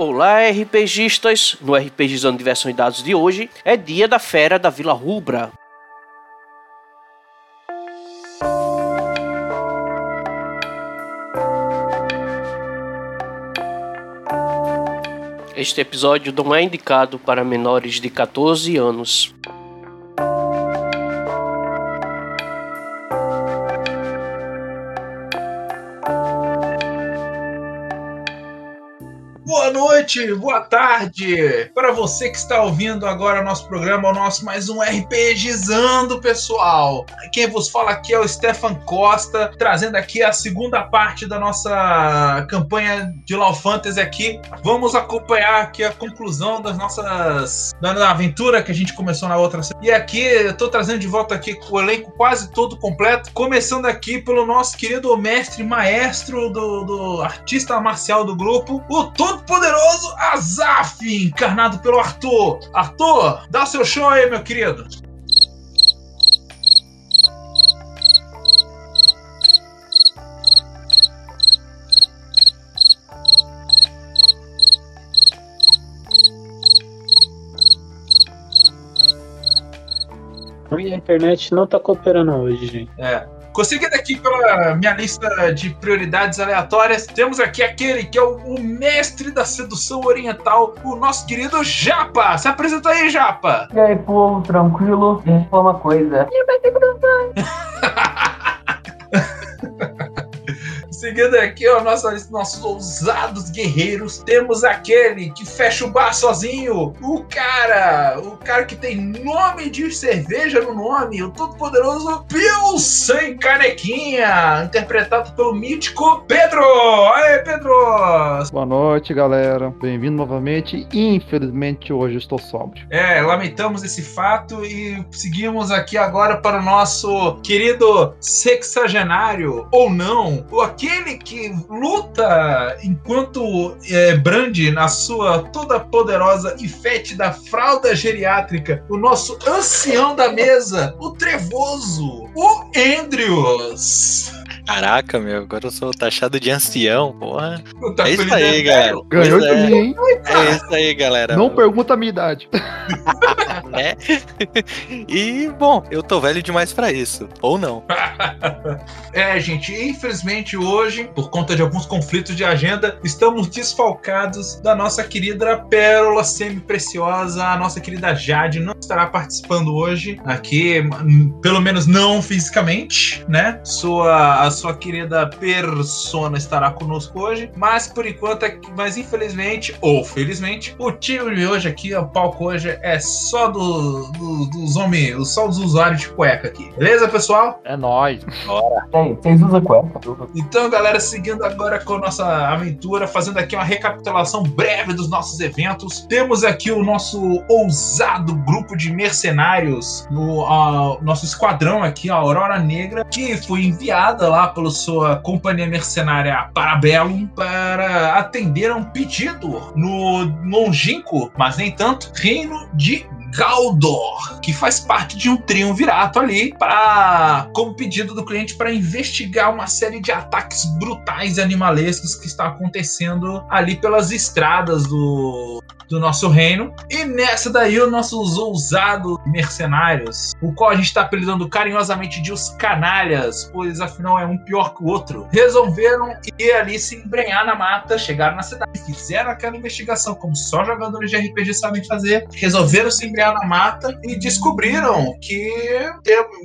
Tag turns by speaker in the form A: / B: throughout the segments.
A: Olá, RPGistas! No RPGizando Diversão e Dados de hoje é dia da Fera da Vila Rubra. Este episódio não é indicado para menores de 14 anos.
B: Noite, boa tarde para você que está ouvindo agora nosso programa, o nosso mais um RPGizando, pessoal. Quem vos fala aqui é o Stefan Costa, trazendo aqui a segunda parte da nossa campanha de Law Fantasy aqui. Vamos acompanhar aqui a conclusão das nossas da aventura que a gente começou na outra. E aqui eu tô trazendo de volta aqui o elenco quase todo completo, começando aqui pelo nosso querido mestre maestro do, do artista marcial do grupo, o todo poderoso Azaf, encarnado pelo Arthur. Arthur, dá seu show aí, meu querido.
C: A internet não tá cooperando hoje, gente.
B: É. Conseguindo aqui pela minha lista de prioridades aleatórias, temos aqui aquele que é o, o mestre da sedução oriental, o nosso querido Japa. Se apresenta aí, Japa.
D: E aí, povo, tranquilo? Deixa eu falar uma coisa.
B: Seguindo aqui, ó, nossos, nossos ousados guerreiros, temos aquele que fecha o bar sozinho, o cara, o cara que tem nome de cerveja no nome, o todo-poderoso Pilsen Canequinha, interpretado pelo mítico Pedro. Aê, Pedro!
E: Boa noite, galera. Bem-vindo novamente. Infelizmente, hoje estou sóbrio.
B: É, lamentamos esse fato e seguimos aqui agora para o nosso querido sexagenário, ou não, o aquele que luta enquanto é, brande na sua toda poderosa e fétida fralda geriátrica, o nosso ancião da mesa, o trevoso, o Andrews.
F: Caraca, meu, agora eu sou taxado de ancião, porra.
B: Tá
F: é isso aí,
B: né,
F: galera.
E: Ganhou de
F: é.
E: mim, hein?
F: É isso aí, galera.
E: Não pergunta a minha idade.
F: né? E, bom, eu tô velho demais pra isso. Ou não.
B: É, gente, infelizmente hoje, por conta de alguns conflitos de agenda, estamos desfalcados da nossa querida pérola semi-preciosa, a nossa querida Jade não estará participando hoje aqui, hum, pelo menos não fisicamente, né? Sua, a sua querida persona estará conosco hoje, mas por enquanto, é mas infelizmente, ou felizmente, o time de hoje aqui, o palco hoje é só do, do- dos homens, só dos usuários de cueca aqui. Beleza, pessoal?
E: É nóis.
D: Tem, vocês usam cueca?
B: Então, galera, seguindo agora com a nossa aventura, fazendo aqui uma recapitulação breve dos nossos eventos. Temos aqui o nosso ousado grupo de mercenários, no ah, nosso esquadrão aqui, a Aurora Negra, que foi enviada lá pela sua companhia mercenária Parabellum para atender a um pedido no longínquo, mas nem tanto, reino de Galdor, que faz parte de um triunvirato ali para como pedido do cliente para investigar uma série de ataques brutais animalescos que está acontecendo ali pelas estradas do do nosso reino. E nessa daí, os nossos ousados mercenários, o qual a gente está apelidando carinhosamente de os canalhas, pois afinal é um pior que o outro, resolveram ir ali se embrenhar na mata, chegaram na cidade, fizeram aquela investigação como só jogadores de RPG sabem fazer, resolveram se embrenhar na mata e descobriram que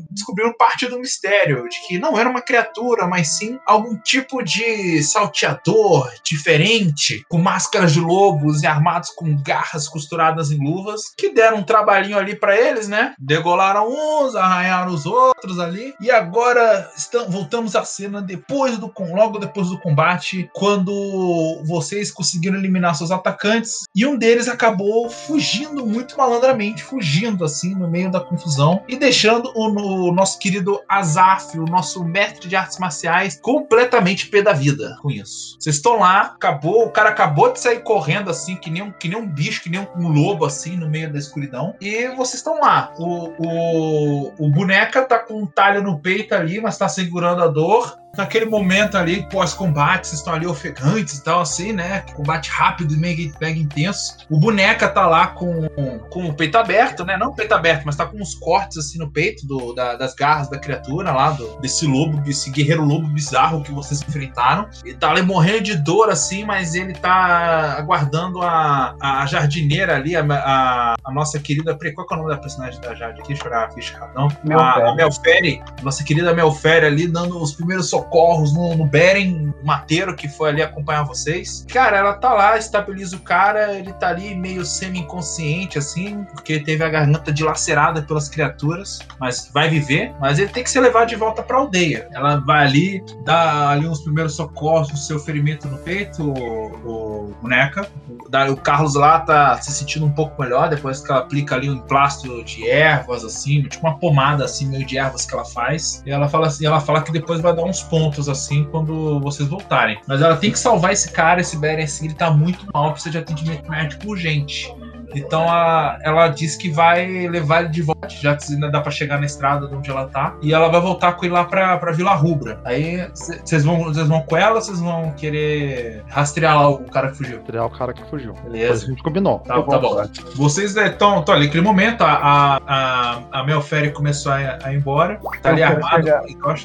B: descobriram parte do mistério, de que não era uma criatura, mas sim algum tipo de salteador diferente, com máscaras de lobos e armados com garras costuradas em luvas, que deram um trabalhinho ali pra eles, né? Degolaram uns, arranharam os outros ali, e agora estão, voltamos à cena depois do logo depois do combate, quando vocês conseguiram eliminar seus atacantes, e um deles acabou fugindo muito malandramente, fugindo assim no meio da confusão e deixando o, no- nosso querido Azaf, o nosso mestre de artes marciais, completamente pé da vida com isso. Vocês estão lá, acabou, o cara acabou de sair correndo assim, que nem um, que nem um bicho, que nem um lobo assim no meio da escuridão, e vocês estão lá. O, o, o boneca tá com um talho no peito ali, mas tá segurando a dor. Naquele momento ali, pós-combate, vocês estão ali ofegantes e tal, assim, né? Combate rápido e mega, mega intenso. O boneca tá lá com, com o peito aberto, né? Não o peito aberto, mas tá com uns cortes assim no peito do, da- das garras da criatura lá, do, desse lobo, desse guerreiro lobo bizarro que vocês enfrentaram. Ele tá ali morrendo de dor, assim, mas ele tá aguardando a, a jardineira ali, a, a, a nossa querida. Qual que é o nome da personagem da Jade aqui? Deixa eu olhar a ficha rapidão. A, a Melfere, nossa querida Melfere ali, dando os primeiros socorros no, no Beren, mateiro que foi ali acompanhar vocês. Cara, ela tá lá, estabiliza o cara, ele tá ali meio semi-inconsciente, assim, porque teve a garganta dilacerada pelas criaturas, mas vai viver. Mas ele tem que ser levado de volta pra aldeia. Ela vai ali, dá ali uns primeiros socorros no seu ferimento no peito, o, o boneca. O Carlos lá tá se sentindo um pouco melhor depois que ela aplica ali um emplasto de ervas, assim, tipo uma pomada assim, meio de ervas que ela faz. E ela fala assim, ela fala que depois vai dar uns pontos assim quando vocês voltarem. Mas ela tem que salvar esse cara, esse Beren, assim, ele tá muito mal, precisa de atendimento médico urgente. Então a- ela diz que vai levar ele de volta, já que ainda dá pra chegar na estrada de onde ela tá. E ela vai voltar com ele lá pra, pra Vila Rubra. Aí vocês vão, vocês vão com ela ou vocês vão querer rastrear lá o cara que fugiu?
E: Tirar o cara que fugiu. Depois a
B: Beleza.
E: gente combinou.
B: Tá, tá bom. Vocês estão ali naquele momento, a, a, a Melfere começou a, a ir embora. Tá ali
D: Eu quero
B: armado.
D: chegar.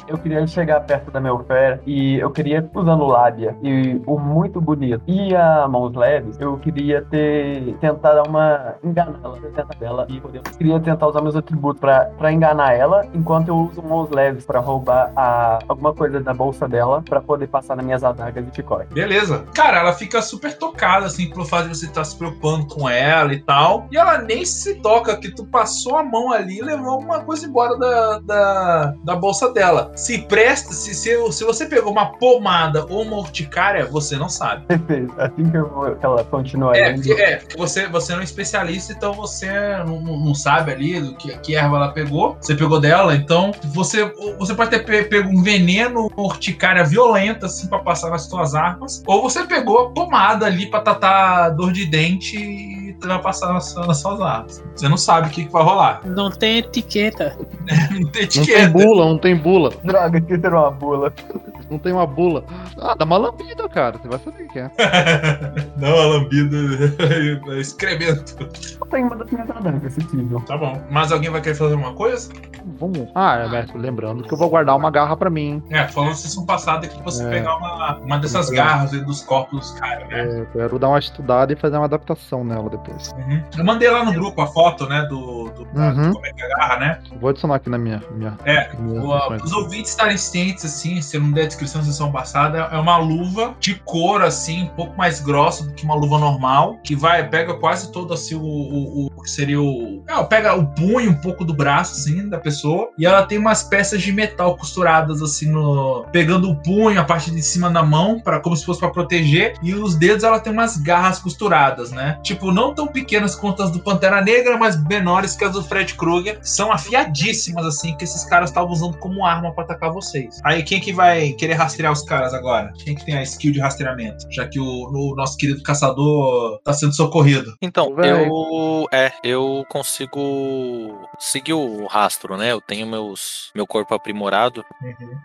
D: Eu queria chegar perto da Melfera e eu queria, usando lábia e o muito bonito e a mãos leves, eu queria ter tentar dar uma enganar ela, tentar dela e poder. Queria tentar usar meus atributos pra, pra enganar ela, enquanto eu uso mãos leves pra roubar a, alguma coisa da bolsa dela pra poder passar nas minhas adagas de chicote.
B: Beleza. Cara, ela fica super tocada, assim, pelo fato de você estar se preocupando com ela e tal. E ela nem se toca que tu passou a mão ali e levou alguma coisa embora da, da, da bolsa dela. Se presta, se, se, se você pegou uma pomada ou uma urticária, você não sabe.
D: Perfeito. Assim que, eu vou, que ela continua
B: É,
D: indo.
B: é, você, você não especialista, então você não, não- sabe ali do que, que erva ela pegou. Você pegou dela, então você, você pode ter pe- pego um veneno, uma urticária violenta, assim, pra passar nas suas armas. Ou você pegou a pomada ali pra tratar dor de dente e vai passar nas, suas- nas suas armas. Você não sabe o que, que vai rolar.
G: Não tem etiqueta.
B: Não tem
E: Não tem
B: etiqueta.
E: bula, não tem bula.
D: Droga, esqueceram uma bula.
E: Não tem uma bula. Ah, dá uma lambida, cara. Você vai saber o que é.
B: não, a lambida é excremento.
D: Tem uma das minhas adagas, se possível.
B: Tá bom. Mas alguém vai querer fazer alguma coisa?
E: Vamos. Ah, é, mestre, lembrando que eu vou guardar uma garra pra mim.
B: É, falando sessão passada que você
E: É.
B: pegar uma, uma dessas garras aí dos corpos dos caras, né?
E: É, eu quero dar uma estudada e fazer uma adaptação nela depois.
B: Uhum. Eu mandei lá no grupo a foto, né, do, do da-
E: Uhum.
B: de como é que agarra, né?
E: Vou adicionar aqui na minha. minha
B: É, Para
E: opções.
B: os ouvintes estarem cientes, assim, se eu não der a descrição da sessão passada, é uma luva de couro, assim, um pouco mais grossa do que uma luva normal, que vai, pega quase todo, assim, o, o, que seria o... É, pega o punho, um pouco do braço, assim, da pessoa, e ela tem umas peças de metal costuradas, assim, no... Pegando o punho, a parte de cima da mão, para como se fosse para proteger, e os dedos ela tem umas garras costuradas, né? Tipo, não tão pequenas quanto as do Pantera Negra, mas menores que as do Fred Krueger, são afiadíssimas, assim, que esses caras estavam usando como arma pra atacar vocês. Aí, quem que vai querer rastrear os caras agora? Quem que tem a skill de rastreamento? Já que o, o nosso querido caçador tá sendo socorrido.
F: Então, eu. É, eu consigo seguir o rastro, né? Eu tenho meus, meu corpo aprimorado,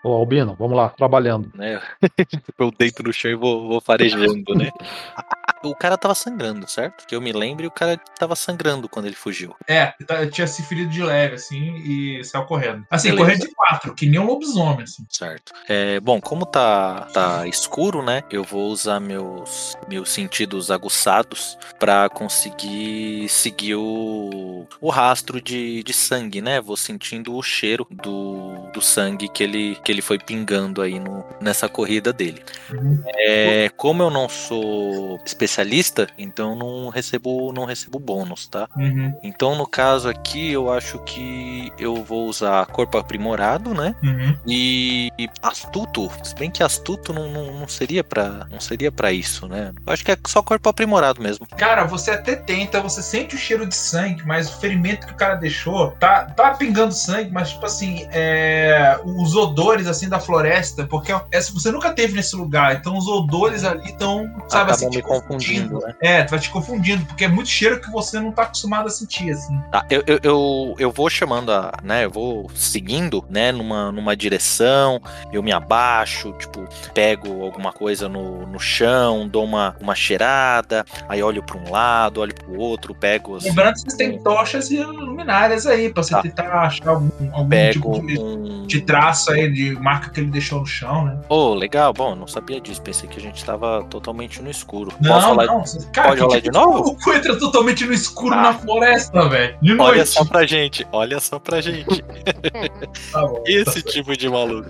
E: Ô, Albino, vamos lá, trabalhando.
F: né? eu deito no chão e vou, vou farejando, né? O cara tava sangrando, certo? Que eu me lembre, o cara tava sangrando quando ele fugiu.
B: É, tá- tinha se ferido de leve, assim, e saiu correndo. Assim,
F: Beleza.
B: correndo de quatro, que nem um lobisomem, assim.
F: Certo. É, bom, como tá, tá escuro, né? Eu vou usar meus, meus sentidos aguçados pra conseguir seguir o, o rastro de, de sangue, né? Vou sentindo o cheiro do, do sangue que ele, que ele foi pingando aí no, nessa corrida dele.
B: Uhum.
F: É, como eu não sou especialista, então não recebo, não recebo bônus, tá?
B: Uhum,
F: Então, no caso aqui, eu acho que eu vou usar corpo aprimorado, né?
B: uhum.
F: E e astuto, se bem que astuto não, não, não seria para não seria para isso, né? Eu acho que é só corpo aprimorado mesmo.
B: Cara, você até tenta, você sente o cheiro cheiro de sangue, mas o ferimento que o cara deixou tá, tá pingando sangue, mas tipo assim, é, os odores assim da floresta, porque é, você nunca teve nesse lugar, então os odores ali estão, sabe,
F: Acabam
B: assim,
F: me
B: te
F: confundindo, né?
B: É, tu vai te confundindo, porque é muito cheiro que você não tá acostumado a sentir, assim.
F: Tá, eu, eu, eu, eu vou chamando a, né, eu vou seguindo, né, numa, numa direção, eu me abaixo, tipo, pego alguma coisa no, no chão, dou uma, uma cheirada, aí olho pra um lado, olho pro outro, pego assim,
B: Lembrando que vocês têm tochas e luminárias aí, pra você
F: Tá.
B: tentar achar algum, algum
F: pego
B: tipo de,
F: um...
B: de traço aí, de marca que ele deixou no chão, né?
F: Oh, legal, bom, eu não sabia disso, pensei que a gente tava totalmente no escuro.
B: Não,
F: Posso falar
B: não. Cara,
F: pode
B: tipo
F: de novo?
B: O cu entra totalmente no escuro
F: Ah.
B: na floresta, velho. De
F: Olha só pra gente, olha só pra gente.
B: Tá bom.
F: Esse tipo de maluco.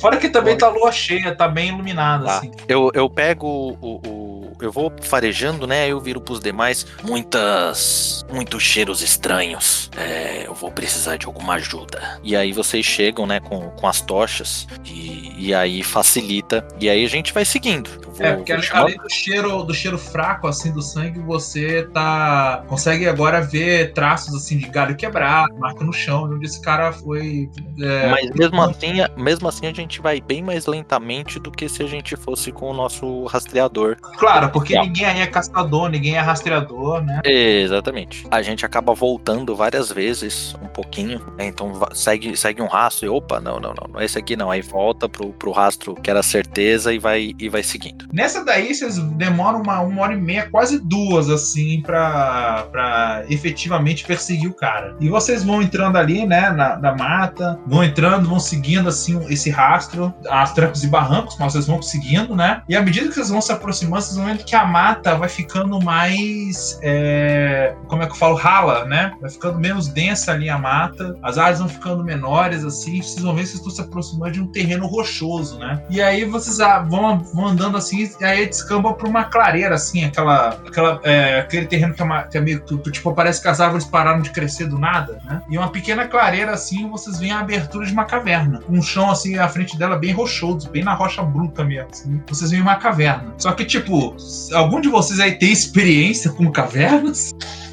B: Fora que também tá lua cheia, tá bem iluminada,
F: Tá.
B: assim.
F: Eu, eu pego o, o- Eu vou farejando, né? Eu viro pros demais. Muitas. Muitos cheiros estranhos. É, eu vou precisar de alguma ajuda. E aí vocês chegam, né? Com, com as tochas. E, e aí facilita. E aí a gente vai seguindo. Vou,
B: É, porque além, do cheiro, do cheiro fraco, assim, do sangue, você tá. consegue agora ver traços assim de galho quebrado, marca no chão, onde esse cara foi. é,
F: Mas mesmo assim, mesmo assim a gente vai bem mais lentamente do que se a gente fosse com o nosso rastreador.
B: Claro, porque
F: Não.
B: ninguém aí é caçador, ninguém é rastreador, né?
F: Exatamente. A gente acaba voltando várias vezes, um pouquinho, né? Então segue, segue um rastro e opa, não, não, não, não é esse aqui não. Aí volta pro, pro rastro que era certeza e vai, e vai seguindo.
B: Nessa daí, vocês demoram uma, uma hora e meia, quase duas, assim, pra, pra efetivamente perseguir o cara. E vocês vão entrando ali, né, na, na mata, vão entrando, vão seguindo, assim, esse rastro, as trancos e barrancos, mas vocês vão seguindo, né? E à medida que vocês vão se aproximando, vocês vão vendo que a mata vai ficando mais, é, como é que eu falo, rala, né? Vai ficando menos densa ali a mata, as áreas vão ficando menores, assim, vocês vão ver vocês estão se aproximando de um terreno rochoso, né? E aí vocês vão, vão andando assim, e aí descamba pra uma clareira, assim, aquela, aquela, é, aquele terreno que é, uma- que é meio que, tipo, parece que as árvores pararam de crescer do nada, né? E uma pequena clareira, assim, vocês veem a abertura de uma caverna. Um chão, assim, à frente dela bem rochoso, bem na rocha bruta mesmo, assim. Vocês veem uma caverna. Só que, tipo, algum de vocês aí tem experiência com cavernas?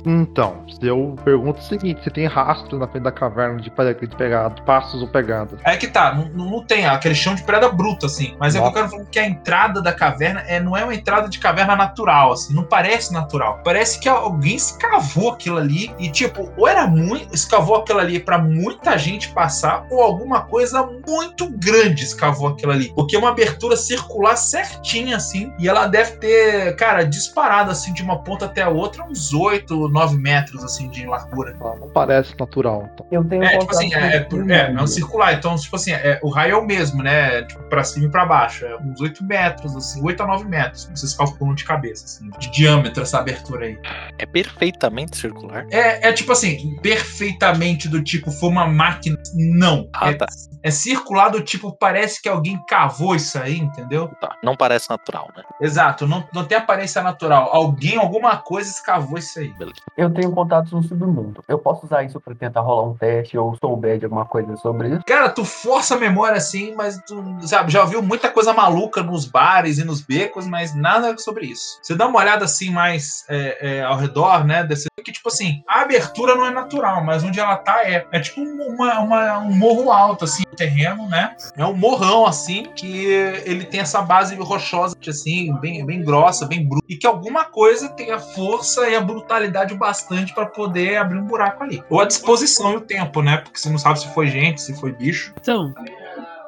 E: Então, se eu pergunto o seguinte: se tem rastro na frente da caverna de, pe- de pegado, passos ou pegando.
B: É que tá, não, não- tem aquele chão de pedra bruta, assim. Mas é que eu quero falar que a entrada da caverna é, não é uma entrada de caverna natural, assim. Não parece natural. Parece que alguém escavou aquilo ali e, tipo, ou era muito. escavou aquilo ali pra muita gente passar, ou alguma coisa muito grande escavou aquilo ali. Porque é uma abertura circular certinha, assim. E ela deve ter, cara, disparado, assim, de uma ponta até a outra, uns 8, 9 metros, assim, de largura.
E: Não, não parece natural. Então.
D: Eu tenho
B: É, tipo assim, é, é, é, é um
D: mundo.
B: circular. Então, tipo assim, é, o raio é o mesmo, né? Tipo, pra cima e pra baixo. É uns 8 metros, assim, 8 a 9 metros. Vocês calculam de cabeça, assim, de diâmetro essa abertura aí.
F: É perfeitamente circular.
B: É, é tipo assim, perfeitamente do tipo, foi uma máquina. Não.
F: Ah,
B: é,
F: tá.
B: é circular do tipo, parece que alguém cavou isso aí, entendeu?
F: Tá, Não parece natural, né?
B: Exato, não, não tem aparência natural. Alguém, alguma coisa escavou isso aí.
D: Eu tenho contatos no submundo. Eu posso usar isso pra tentar rolar um teste ou souber de alguma coisa sobre isso?
B: Cara, tu força a memória assim, mas tu, sabe, já ouviu muita coisa maluca nos bares e nos becos, mas nada sobre isso. Você dá uma olhada assim mais é, é, ao redor, né? Desse, que tipo assim, a abertura não é natural, mas onde ela tá é. É tipo uma, uma- um morro alto, assim, terreno, né? É um morrão, assim, que ele tem essa base rochosa, assim, bem, bem grossa, bem bruta. E que alguma coisa tem a força e a brutalidade bastante pra poder abrir um buraco ali. Ou a disposição e o tempo, né? Porque você não sabe se foi gente, se foi bicho.
C: Então,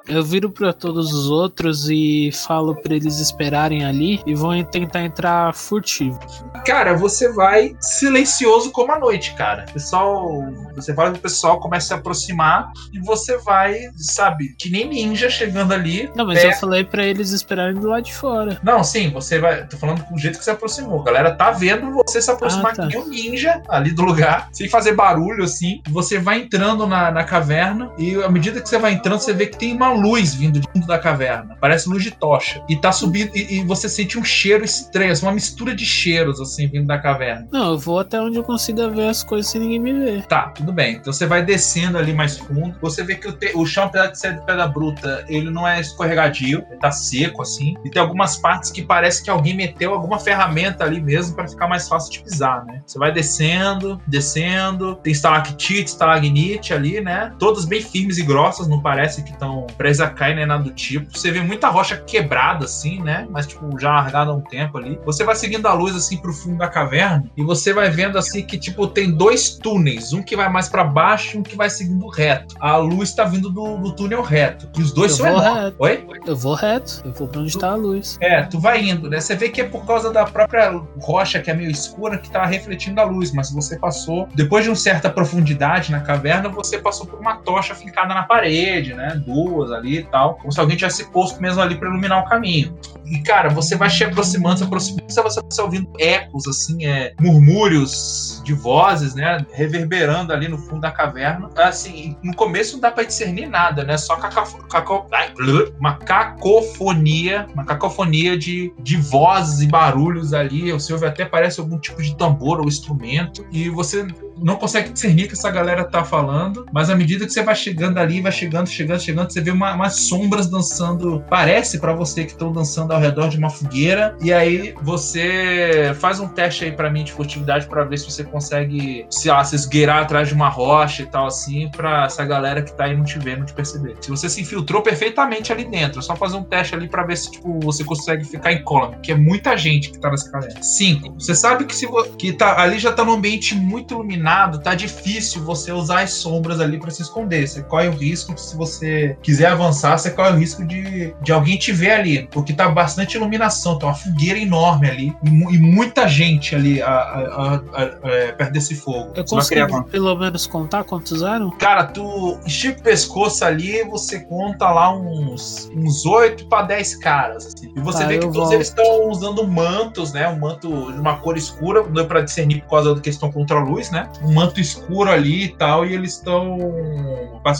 C: eu viro pra todos os outros e falo pra eles esperarem ali e vão tentar entrar furtivo.
B: Cara, você vai silencioso como a noite, cara. O pessoal, você fala que o pessoal começa a se aproximar e você vai, sabe, que nem ninja chegando ali.
C: Não, mas
B: É.
C: eu falei pra eles esperarem do lado de fora.
B: Não, sim, você vai. Tô falando com o jeito que você aproximou. A galera tá vendo você se aproximar
C: Ah, tá.
B: que um ninja ali do lugar, sem fazer barulho assim. Você vai entrando na, na caverna e à medida que você vai entrando, você vê que tem uma luz vindo de fundo da caverna. Parece luz de tocha. E tá subindo. E, e você sente um cheiro estranho, assim, uma mistura de cheiros, assim, vindo da caverna.
C: Não, eu vou até onde eu consiga ver as coisas sem ninguém me ver.
B: Tá, tudo bem. Então você vai descendo ali mais fundo. Você vê que o, te- o chão, apesar de ser de pedra bruta, ele não é escorregadio, ele tá seco assim. E tem algumas partes que parece que alguém meteu alguma ferramenta ali mesmo pra ficar mais fácil de pisar, né? Você vai descendo, descendo. Tem estalactite, estalagnite ali, né? Todas bem firmes e grossas, não parece que estão presas a cair nem nada do tipo. Você vê muita rocha quebrada assim, né? Mas tipo já largada há um tempo ali. Você vai seguindo a luz assim pro fundo da caverna e você vai vendo assim que tipo tem dois túneis, um que vai mais pra baixo e um que vai seguindo reto. A luz tá vindo do, do túnel reto. E os dois
C: Eu
B: são
C: vou
B: enormes.
C: reto.
B: Oi?
C: Eu vou reto, eu vou pra onde tá a luz.
B: É, tu vai indo, né? Você vê que é por causa da própria rocha que é meio escura que tá refletindo a luz, mas você passou, depois de uma certa profundidade na caverna, você passou por uma tocha fincada na parede, né? Duas ali e tal, como se alguém tivesse posto mesmo ali pra iluminar o caminho. E cara, você vai se aproximando, se aproximando, você vai ouvindo ecos, assim, é, murmúrios de vozes, né? Reverberando ali no fundo da caverna. Assim, no começo não dá pra discernir nada, né? Só blá, uma cacofonia, uma cacofonia de, de vozes e barulhos ali. Você ouve até parece algum tipo de tambor ou instrumento. E você não consegue discernir o que essa galera tá falando, mas à medida que você vai chegando ali, vai chegando, chegando, chegando, você vê uma- umas sombras dançando. Parece pra você que estão dançando ao redor de uma fogueira. E aí você faz um teste aí pra mim de furtividade pra ver se você consegue, sei lá, se esgueirar atrás de uma rocha e tal assim, pra essa galera que tá aí não te ver, não te perceber. Se você se infiltrou perfeitamente ali dentro, é só fazer um teste ali pra ver se tipo você consegue ficar em column, que é muita gente que tá nessa caverna. Cinco. Você sabe que se que tá ali já tá num ambiente muito iluminado, tá difícil você usar as sombras ali pra se esconder. Você corre o risco de, se você quiser avançar, você corre o risco de, de alguém te ver ali, porque tá bastante iluminação, tá uma fogueira enorme ali e, e muita gente ali a- a- a- é, perto desse fogo.
C: Eu consigo pelo menos contar quantos eram?
B: Cara, tu estica o pescoço ali, você conta lá uns uns 8 para 10 caras. assim. E você
C: Tá,
B: vê que todos
C: vou-
B: eles estão usando mantos, né? Um manto de uma cor escura, não deu pra discernir por causa do que eles estão contra a luz, né? Um manto escuro ali e tal, e eles estão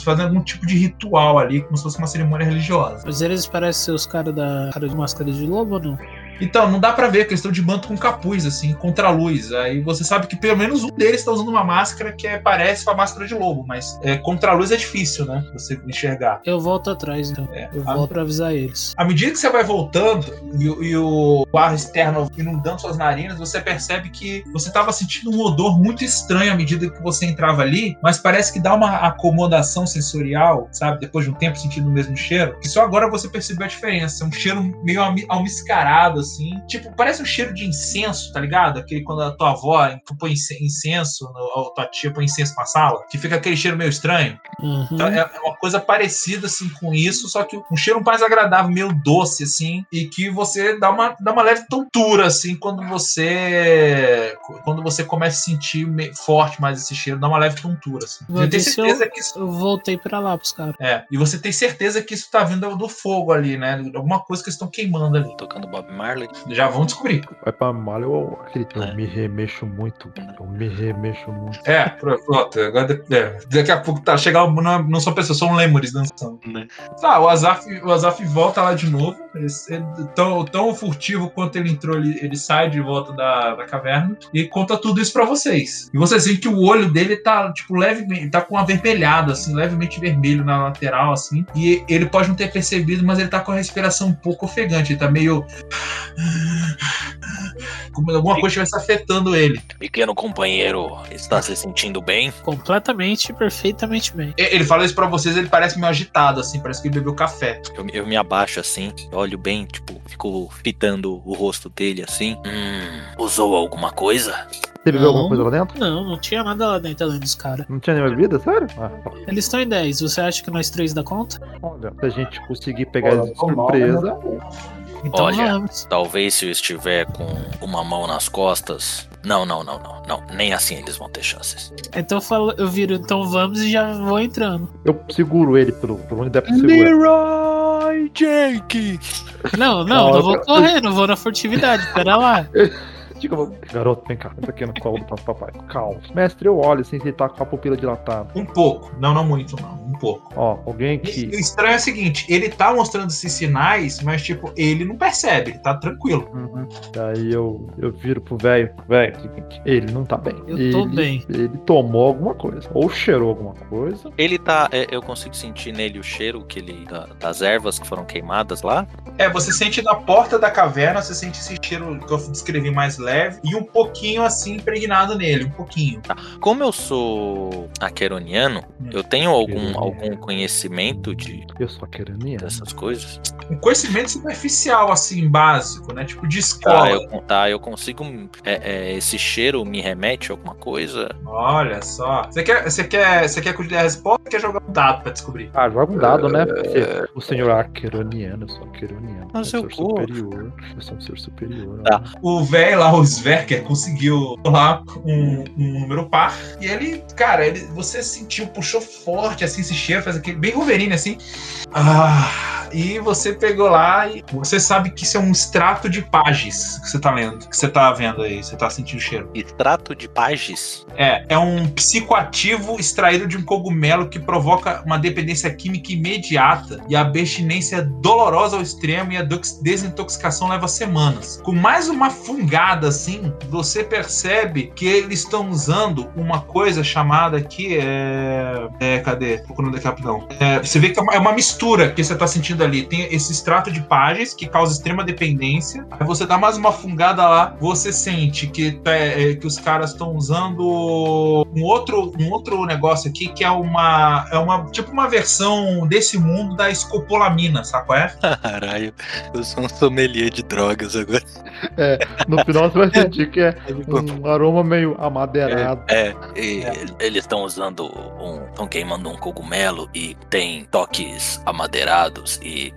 B: fazendo algum tipo de ritual ali, como se fosse uma cerimônia religiosa.
C: Mas eles parecem ser os caras da cara de máscara de lobo ou não?
B: Então, não dá pra ver, porque eles estão de manto com capuz, assim, contra a luz. Aí você sabe que pelo menos um deles tá usando uma máscara que é- parece com a máscara de lobo, mas é, contra a luz é difícil, né? Você enxergar.
C: Eu volto atrás então.
B: É.
C: Eu
B: Ah,
C: volto pra avisar eles.
B: À medida que você vai voltando e, o- e o ar externo inundando suas narinas, você percebe que você estava sentindo um odor muito estranho à medida que você entrava ali, mas parece que dá uma acomodação sensorial, sabe? Depois de um tempo sentindo o mesmo cheiro, que só agora você percebeu a diferença. Um cheiro meio almi- almiscarado, assim. Tipo, parece um cheiro de incenso, tá ligado? Aquele quando a tua avó põe ince- incenso, no- ou tua tia põe incenso na sala, que fica aquele cheiro meio estranho.
C: Uhum.
B: Então, é é uma coisa parecida assim com isso, só que um cheiro mais agradável, meio doce assim, e que você dá uma, dá uma leve tontura assim quando você quando você começa a sentir forte mais esse cheiro, dá uma leve tontura assim.
C: Vou
B: Você tem certeza que isso
C: Eu voltei pra lá pros caras.
B: é, e você tem certeza que isso tá vindo do fogo ali, né? Alguma coisa que eles estão queimando ali.
F: Tocando Bob Marley.
B: Já vão descobrir.
E: Vai pra malha, eu, aquele, eu
F: É.
E: me remexo muito. Eu me remexo muito.
B: É, pronto. Agora, é, daqui a pouco tá chegar. um- Não, não são pessoas, são lemures dançando.
F: Né?
B: Tá, o Azaf, o Azaf volta lá de novo. Ele, ele- tão, tão furtivo quanto ele entrou, ele, ele sai de volta da, da caverna e conta tudo isso pra vocês. E vocês veem que o olho dele tá, tipo, levemente. tá com uma avermelhada, assim, levemente vermelho na lateral, assim. E ele pode não ter percebido, mas ele tá com a respiração um pouco ofegante. Ele tá meio. Como alguma coisa estivesse afetando ele.
F: Pequeno companheiro, está se sentindo bem?
C: Completamente, perfeitamente bem.
B: Ele fala isso pra vocês, ele parece meio agitado, assim, parece que ele bebeu café.
F: Eu, eu me abaixo assim, olho bem, tipo, fico fitando o rosto dele assim. Hum, usou alguma coisa?
E: Você bebeu
C: Não.
E: alguma coisa lá dentro?
C: Não, não tinha nada lá dentro além dos caras.
E: Não tinha nenhuma bebida? Sério? Ah, tá.
C: Eles estão em 10. Você acha que nós três dá conta?
E: olha, se a gente conseguir pegar
D: Olha,
E: eles de
D: tô mal,
E: surpresa.
C: Então
F: Olha.
C: vamos.
F: Talvez se eu estiver com uma mão nas costas. Não, não, não, não, não. Nem assim eles vão ter chances.
C: Então eu, falo, eu viro, então vamos e já vou entrando.
E: Eu seguro ele por, por onde der pra segurar.
F: Leroy Jake!
C: Não, não,
E: Não,
C: não vou
E: eu-
C: correr, não vou na furtividade, pera lá.
E: Diga, garoto, vem cá, entra aqui no colo do papai. Calma. Mestre, eu olho sem se ele tá com a pupila dilatada.
B: Um pouco, não, não muito, não. Um pouco.
E: Ó, alguém que.
B: o estranho é o seguinte, ele tá mostrando esses sinais, mas tipo, ele não percebe, ele tá tranquilo.
E: Uhum. Daí eu, eu viro pro velho. Velho, seguinte, ele não tá bem.
C: Eu
E: ele,
C: tô bem.
E: Ele tomou alguma coisa. Ou cheirou alguma coisa.
F: Ele tá. é, eu consigo sentir nele o cheiro que ele. da- das ervas que foram queimadas lá.
B: É, você sente na porta da caverna, você sente esse cheiro que eu descrevi mais leve e um pouquinho assim impregnado nele, um pouquinho.
F: Como eu sou aqueroniano, eu tenho algum,
E: Aqueroniano.
F: algum conhecimento de,
E: Eu sou querendo
F: dessas coisas.
B: Um conhecimento superficial, assim, básico, né? Tipo de escola.
F: Tá, eu, tá, eu consigo. é, é, esse cheiro me remete a alguma coisa?
B: Olha só. Você quer, você quer, você quer que eu a resposta ou quer jogar um dado pra descobrir?
E: Ah, joga um dado, né? Porque o senhor aqueroniano, eu sou aqueroniano.
F: Mas
E: eu sou superior. Eu sou um ser superior.
F: Tá.
B: O velho lá, o Sverker, conseguiu lá um, um número par. E ele, cara, ele, você sentiu, puxou forte assim esse cheiro, faz aquele bem Wolverine assim. Ah, e você pegou lá e você sabe que isso é um extrato de pages que você tá lendo, que você tá vendo aí, você tá sentindo o cheiro.
F: Extrato de pages?
B: É, é um psicoativo extraído de um cogumelo que provoca uma dependência química imediata e a abstinência dolorosa ao extremo e a desintoxicação leva semanas. Com mais uma fungada assim, você percebe que eles estão usando uma coisa chamada aqui é, é cadê? Procurando daqui rapidão. É, você vê que é uma, é uma mistura que você tá sentindo ali. Tem esse extrato de pages que causa extrema dependência. Aí você dá mais uma fungada lá, você sente que, é, é, que os caras estão usando um outro, um outro negócio aqui que é uma, é uma tipo uma versão desse mundo da escopolamina, sabe qual é?
F: Caralho, eu sou um sommelier de drogas agora.
E: No final você vai sentir que é um aroma meio amadeirado.
F: É, e eles estão usando um. estão queimando um cogumelo e tem toques amadeirados e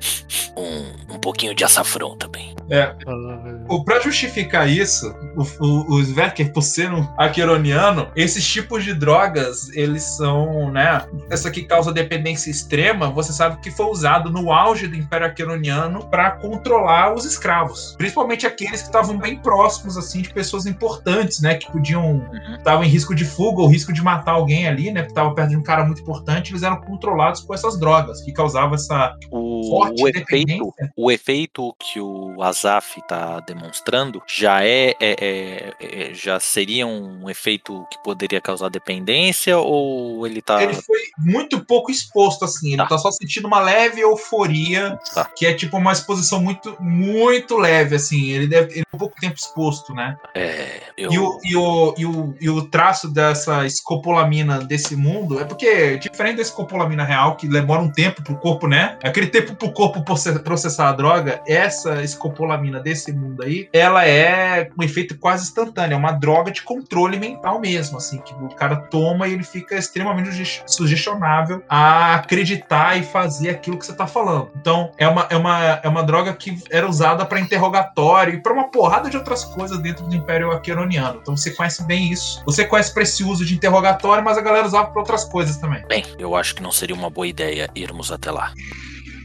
F: um, um pouquinho de açafrão também.
B: É,
E: Ah,
B: O, pra justificar isso, o, o, o Sverker, por ser um aqueroniano, esses tipos de drogas, eles são, né? Essa que causa dependência extrema, você sabe que foi usado no auge do Império Aqueroniano para controlar os escravos. Principalmente aqueles que estavam bem próximos, assim, de pessoas importantes, né? Que podiam. estavam em risco de fuga ou risco de matar alguém ali, né? Que estava perto de um cara muito importante, eles eram controlados por essas drogas, que causavam essa
F: O,
B: forte
F: o efeito, o efeito que o Azaf está demonstrando já é, é- é- é- já seria um efeito que poderia causar dependência ou ele tá
B: Ele foi muito pouco exposto, assim. Ele
F: Tá.
B: tá só sentindo uma leve euforia,
F: Tá.
B: que é tipo uma exposição muito, muito leve, assim. Ele deve ele é pouco tempo exposto, né?
F: é, eu,
B: E, o, e, o, e, o, e o traço dessa escopolamina desse mundo é porque, diferente da escopolamina real, que demora um tempo pro corpo, né? Aquele tempo pro corpo proce- processar a droga, essa escopolamina desse mundo aí, ela é um efeito quase instantâneo, é uma droga de controle mental mesmo, assim, que o cara toma e ele fica extremamente suge- sugestionável a acreditar e fazer aquilo que você tá falando. Então, é uma, é uma, é uma droga que era usada para interrogatório e para uma porrada de outras coisas dentro do Império Aqueroniano. Então, você conhece bem isso. Você conhece para esse uso de interrogatório, mas a galera usava para outras coisas também.
F: Bem, eu acho que não seria uma boa ideia irmos até lá.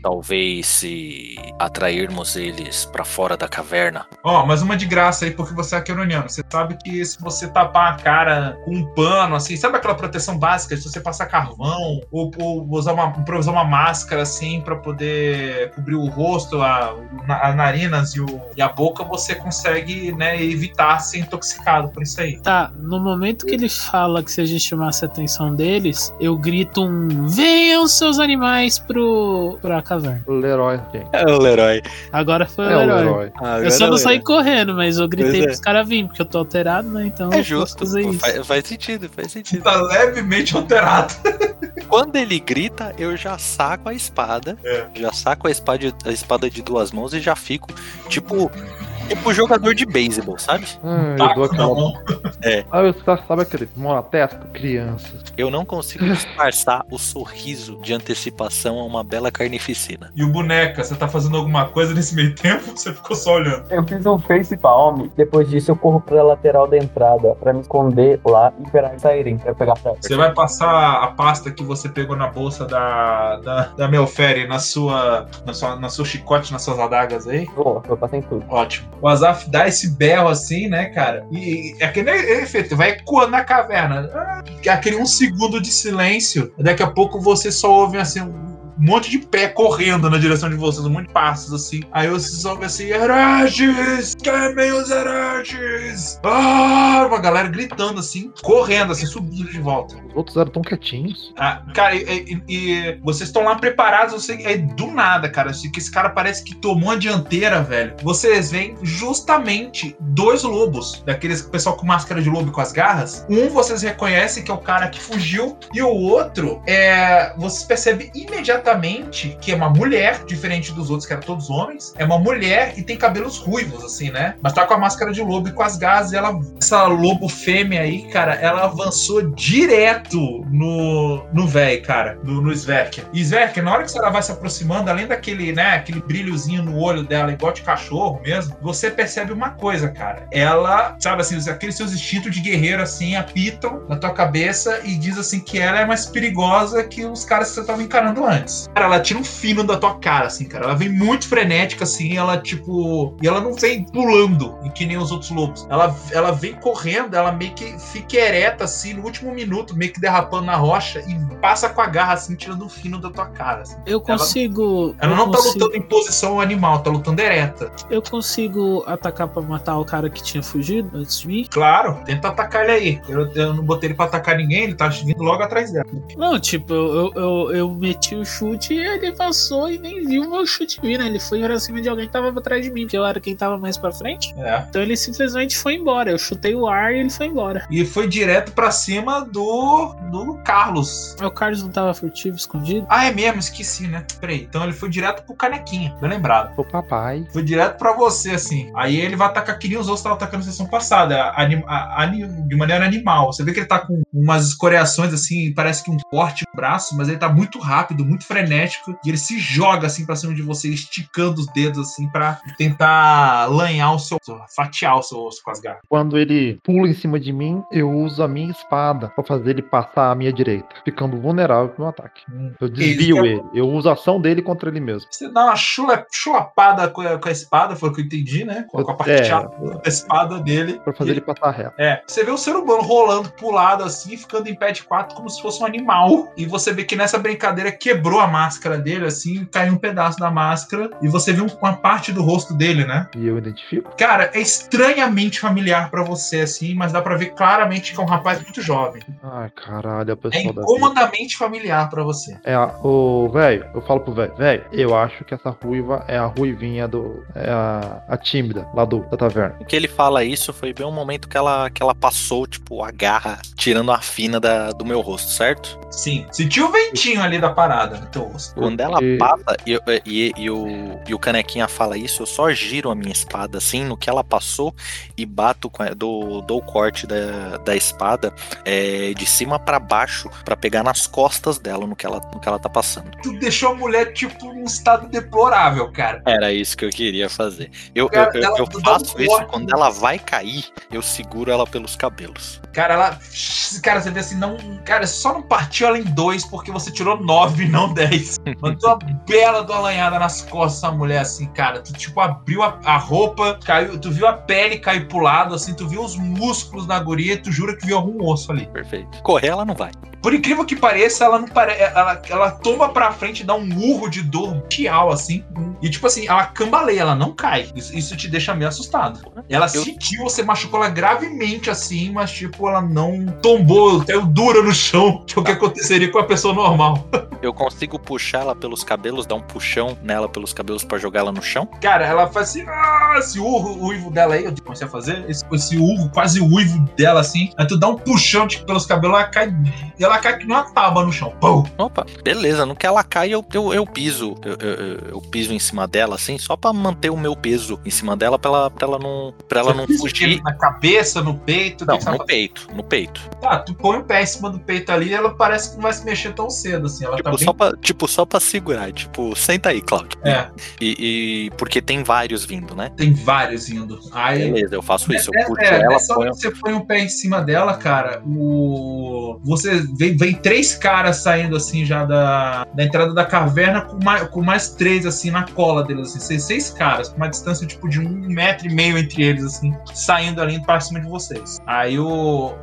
F: Talvez se atrairmos eles pra fora da caverna.
B: Ó, mas uma de graça aí, porque você é aqueroniano. Você sabe que se você tapar a cara com um pano, assim, sabe aquela proteção básica? Se você passar carvão, ou, ou usar uma, improvisar uma máscara, assim, pra poder cobrir o rosto, a, as narinas e, o- e a boca, você consegue, né, evitar ser intoxicado por isso aí.
C: Tá, no momento que ele fala que se a gente chamasse a atenção deles, eu grito um Venham seus animais pro, pra caverna.
E: O Leroy, gente.
F: É o Leroy.
C: Agora foi
E: É
C: o
E: o
C: herói.
E: Leroy.
C: Eu só não saí correndo, mas eu gritei
F: Pois é.
C: pros caras virem, porque eu tô alterado, né? Então
F: É justo. pô,
C: isso.
F: Faz, faz sentido, faz sentido.
B: Tá levemente alterado.
F: Quando ele grita, eu já saco a espada.
B: É.
F: Já saco a espada, a espada de duas mãos e já fico, tipo, tipo jogador de beisebol, sabe?
E: Ah, eu
B: Taco
E: dou
B: na
E: aquela.
B: mão.
E: Ah, você sabe aquele mão na testa? Crianças.
F: Eu não consigo disfarçar o sorriso de antecipação a uma bela carnificina.
B: E o boneca, você tá fazendo alguma coisa nesse meio tempo? Você ficou só olhando.
D: Eu fiz um face palm, depois disso eu corro pra lateral da entrada pra me esconder lá e esperar eles saírem pra pegar pra
B: Você vai passar a pasta que você pegou na bolsa da, da, da Melfere na sua, na sua, na sua chicote, nas suas adagas aí?
D: Vou, eu passei em tudo.
B: Ótimo. O Azaf dá esse berro assim, né, cara? E é nem aquele efeito, vai ecoando na caverna. Ah, Aquele um segundo de silêncio. Daqui a pouco você só ouve assim monte de pé correndo na direção de vocês, um monte de passos assim. Aí vocês ouvem assim: Hereges! Queimem os hereges! Ah! Uma galera gritando assim, correndo, assim, subindo de volta.
E: Os outros eram tão quietinhos.
B: Ah, cara, e, e- e vocês estão lá preparados, você, aí do nada, cara, assim, que esse cara parece que tomou a dianteira, velho. Vocês veem justamente dois lobos, daqueles pessoal com máscara de lobo e com as garras. Um vocês reconhecem que é o cara que fugiu, e o outro é. Vocês percebem imediatamente que é uma mulher, diferente dos outros que eram todos homens. É uma mulher e tem cabelos ruivos, assim, né? Mas tá com a máscara de lobo e com as e ela. Essa lobo fêmea aí, cara, ela avançou direto no, no véi, cara, no, no Sverker. E Sverker, na hora que ela vai se aproximando, além daquele, né, aquele brilhozinho no olho dela, igual de cachorro mesmo, você percebe uma coisa, cara. Ela, sabe assim, aqueles seus instintos de guerreiro, assim, apitam na tua cabeça e diz assim que ela é mais perigosa que os caras que você tava encarando antes. Cara, ela tira um fino da tua cara, assim, cara. Ela vem muito frenética, assim, ela, tipo. E ela não vem pulando, que nem os outros lobos. Ela, ela vem correndo, ela meio que fica ereta, assim, no último minuto, meio que derrapando na rocha e passa com a garra, assim, tirando o fino da tua cara. assim.
C: Eu consigo.
B: Ela
C: eu
B: não tá
C: consigo,
B: lutando em posição animal, tá lutando ereta.
C: Eu consigo atacar pra matar o cara que tinha fugido antes de mim?
B: Claro, tenta atacar ele aí. Eu, eu não botei ele pra atacar ninguém, ele tá vindo logo atrás dela.
C: Não, tipo, eu, eu, eu meti o chute e ele passou e nem viu o meu chute vir, né? Ele foi pra cima de alguém que tava atrás de mim, porque eu era quem tava mais pra frente.
B: É.
C: Então ele simplesmente foi embora. Eu chutei o ar e ele foi embora.
B: E foi direto pra cima do. do Carlos.
C: O Carlos não tava furtivo, escondido?
B: Ah, é mesmo, esqueci, né? Peraí. Então ele foi direto pro canequinha, bem lembrado.
E: O papai.
B: Foi direto pra você, assim. Aí ele vai atacar que nem os outros estavam atacando na sessão passada, anim- a- de maneira animal. Você vê que ele tá com umas escoriações, assim, parece que um corte no braço, mas ele tá muito rápido, muito frenético, e ele se joga, assim, pra cima de você, esticando os dedos, assim, pra tentar lanhar o seu. fatiar o seu osso com as garras.
E: Quando ele pula em cima de mim, eu uso a minha espada pra fazer ele passar à minha direita, ficando vulnerável pro meu ataque.
B: Hum.
E: Eu desvio
B: é-
E: ele. Eu uso a ação dele contra ele mesmo.
B: Você dá uma chula, chulapada com a, com a espada, foi o que eu entendi, né? Com, com a parte
E: É.
B: da espada dele.
E: Pra fazer ele passar reto.
B: É, você vê o ser humano rolando pulado assim, ficando em pé de quatro como se fosse um animal. E você vê que nessa brincadeira quebrou a máscara dele, assim, caiu um pedaço da máscara. E você vê um- uma parte do rosto dele, né?
E: E eu identifico.
B: Cara, é estranhamente familiar pra você, assim, mas dá pra ver claramente que é um rapaz muito jovem.
E: Ai, caralho, a
B: É
E: pessoa vida.
B: incomodamente familiar pra você.
E: É, a- o velho, eu falo pro velho, velho, eu acho que essa ruiva é a ruivinha do. É a, a tímida lá do, da taverna.
F: O que ele fala isso foi bem um momento que ela, que ela passou, tipo, a garra tirando a fina da, do meu rosto, certo?
B: Sim, sentiu o ventinho ali da parada
F: Quando ela passa e, e, e o, e o canequinha fala isso, eu só giro a minha espada assim no que ela passou e bato com dou, dou o corte da, da espada é, de cima pra baixo pra pegar nas costas dela no que ela, no que ela tá passando.
B: Tu deixou a mulher, tipo, num estado deplorável, cara.
F: Era isso que eu queria fazer. Eu,
B: Cara,
F: eu, eu,
B: ela
F: eu
B: dá um
F: faço isso
B: corte.
F: quando ela vai cair, eu seguro ela pelos cabelos.
B: Cara, ela. Cara, você vê assim, não. Cara, só não partiu ela em dois porque você tirou nove, não dez. Mandou uma bela de uma lanhada nas costas dessa mulher, assim, cara. Tu, tipo, abriu a, a roupa, caiu, tu viu a pele cair pro lado, assim, tu viu os músculos na guria e tu jura que viu algum osso ali.
F: Perfeito. Correr ela não vai.
B: Por incrível que pareça, ela não pare... ela, ela toma pra frente e dá um urro de dor tial, assim. E tipo assim, ela cambaleia, ela não cai. Isso, isso te deixa meio assustado. Ela
F: Eu-
B: sentiu, você machucou ela gravemente assim, mas tipo, ela não tombou, caiu dura no chão, que é o que aconteceria com a pessoa normal.
F: Eu consigo puxar ela pelos cabelos, dar um puxão nela pelos cabelos pra jogar ela no chão?
B: Cara, ela faz assim, ah, esse urro, o uivo dela aí, eu comecei a fazer, esse, esse urro, quase o uivo dela assim. Aí tu dá um puxão tipo, pelos cabelos, ela cai, e ela cai que uma tábua no chão. Pum!
F: Opa, beleza. No que ela cai, eu, eu, eu piso. Eu, eu- eu- eu piso em cima dela, assim, só pra manter o meu peso em cima dela, pra ela, pra ela não, pra ela
B: Você
F: não fugir.
B: Na cabeça, no peito, o
F: Não,
B: vai
F: no peito, no peito.
B: Tá, tu põe o pé em cima do peito ali ela parece que não vai se mexer tão cedo, assim. Ela
F: Tipo, tipo, só pra, tipo, só pra segurar. Tipo, senta aí, Cláudio.
B: É,
F: E, e- porque tem vários vindo, né?
B: tem vários indo. Aí.
F: Beleza, eu faço isso. Eu
B: É,
F: puxo
B: é,
F: ela,
B: nessa hora
F: ponho.
B: que você põe um pé em cima dela, cara, o. Você vem, vem três caras saindo assim já da, da entrada da caverna com mais, com mais três assim na cola deles, assim. Seis, seis caras, com uma distância tipo de um metro e meio entre eles, assim, saindo ali pra cima de vocês. Aí o.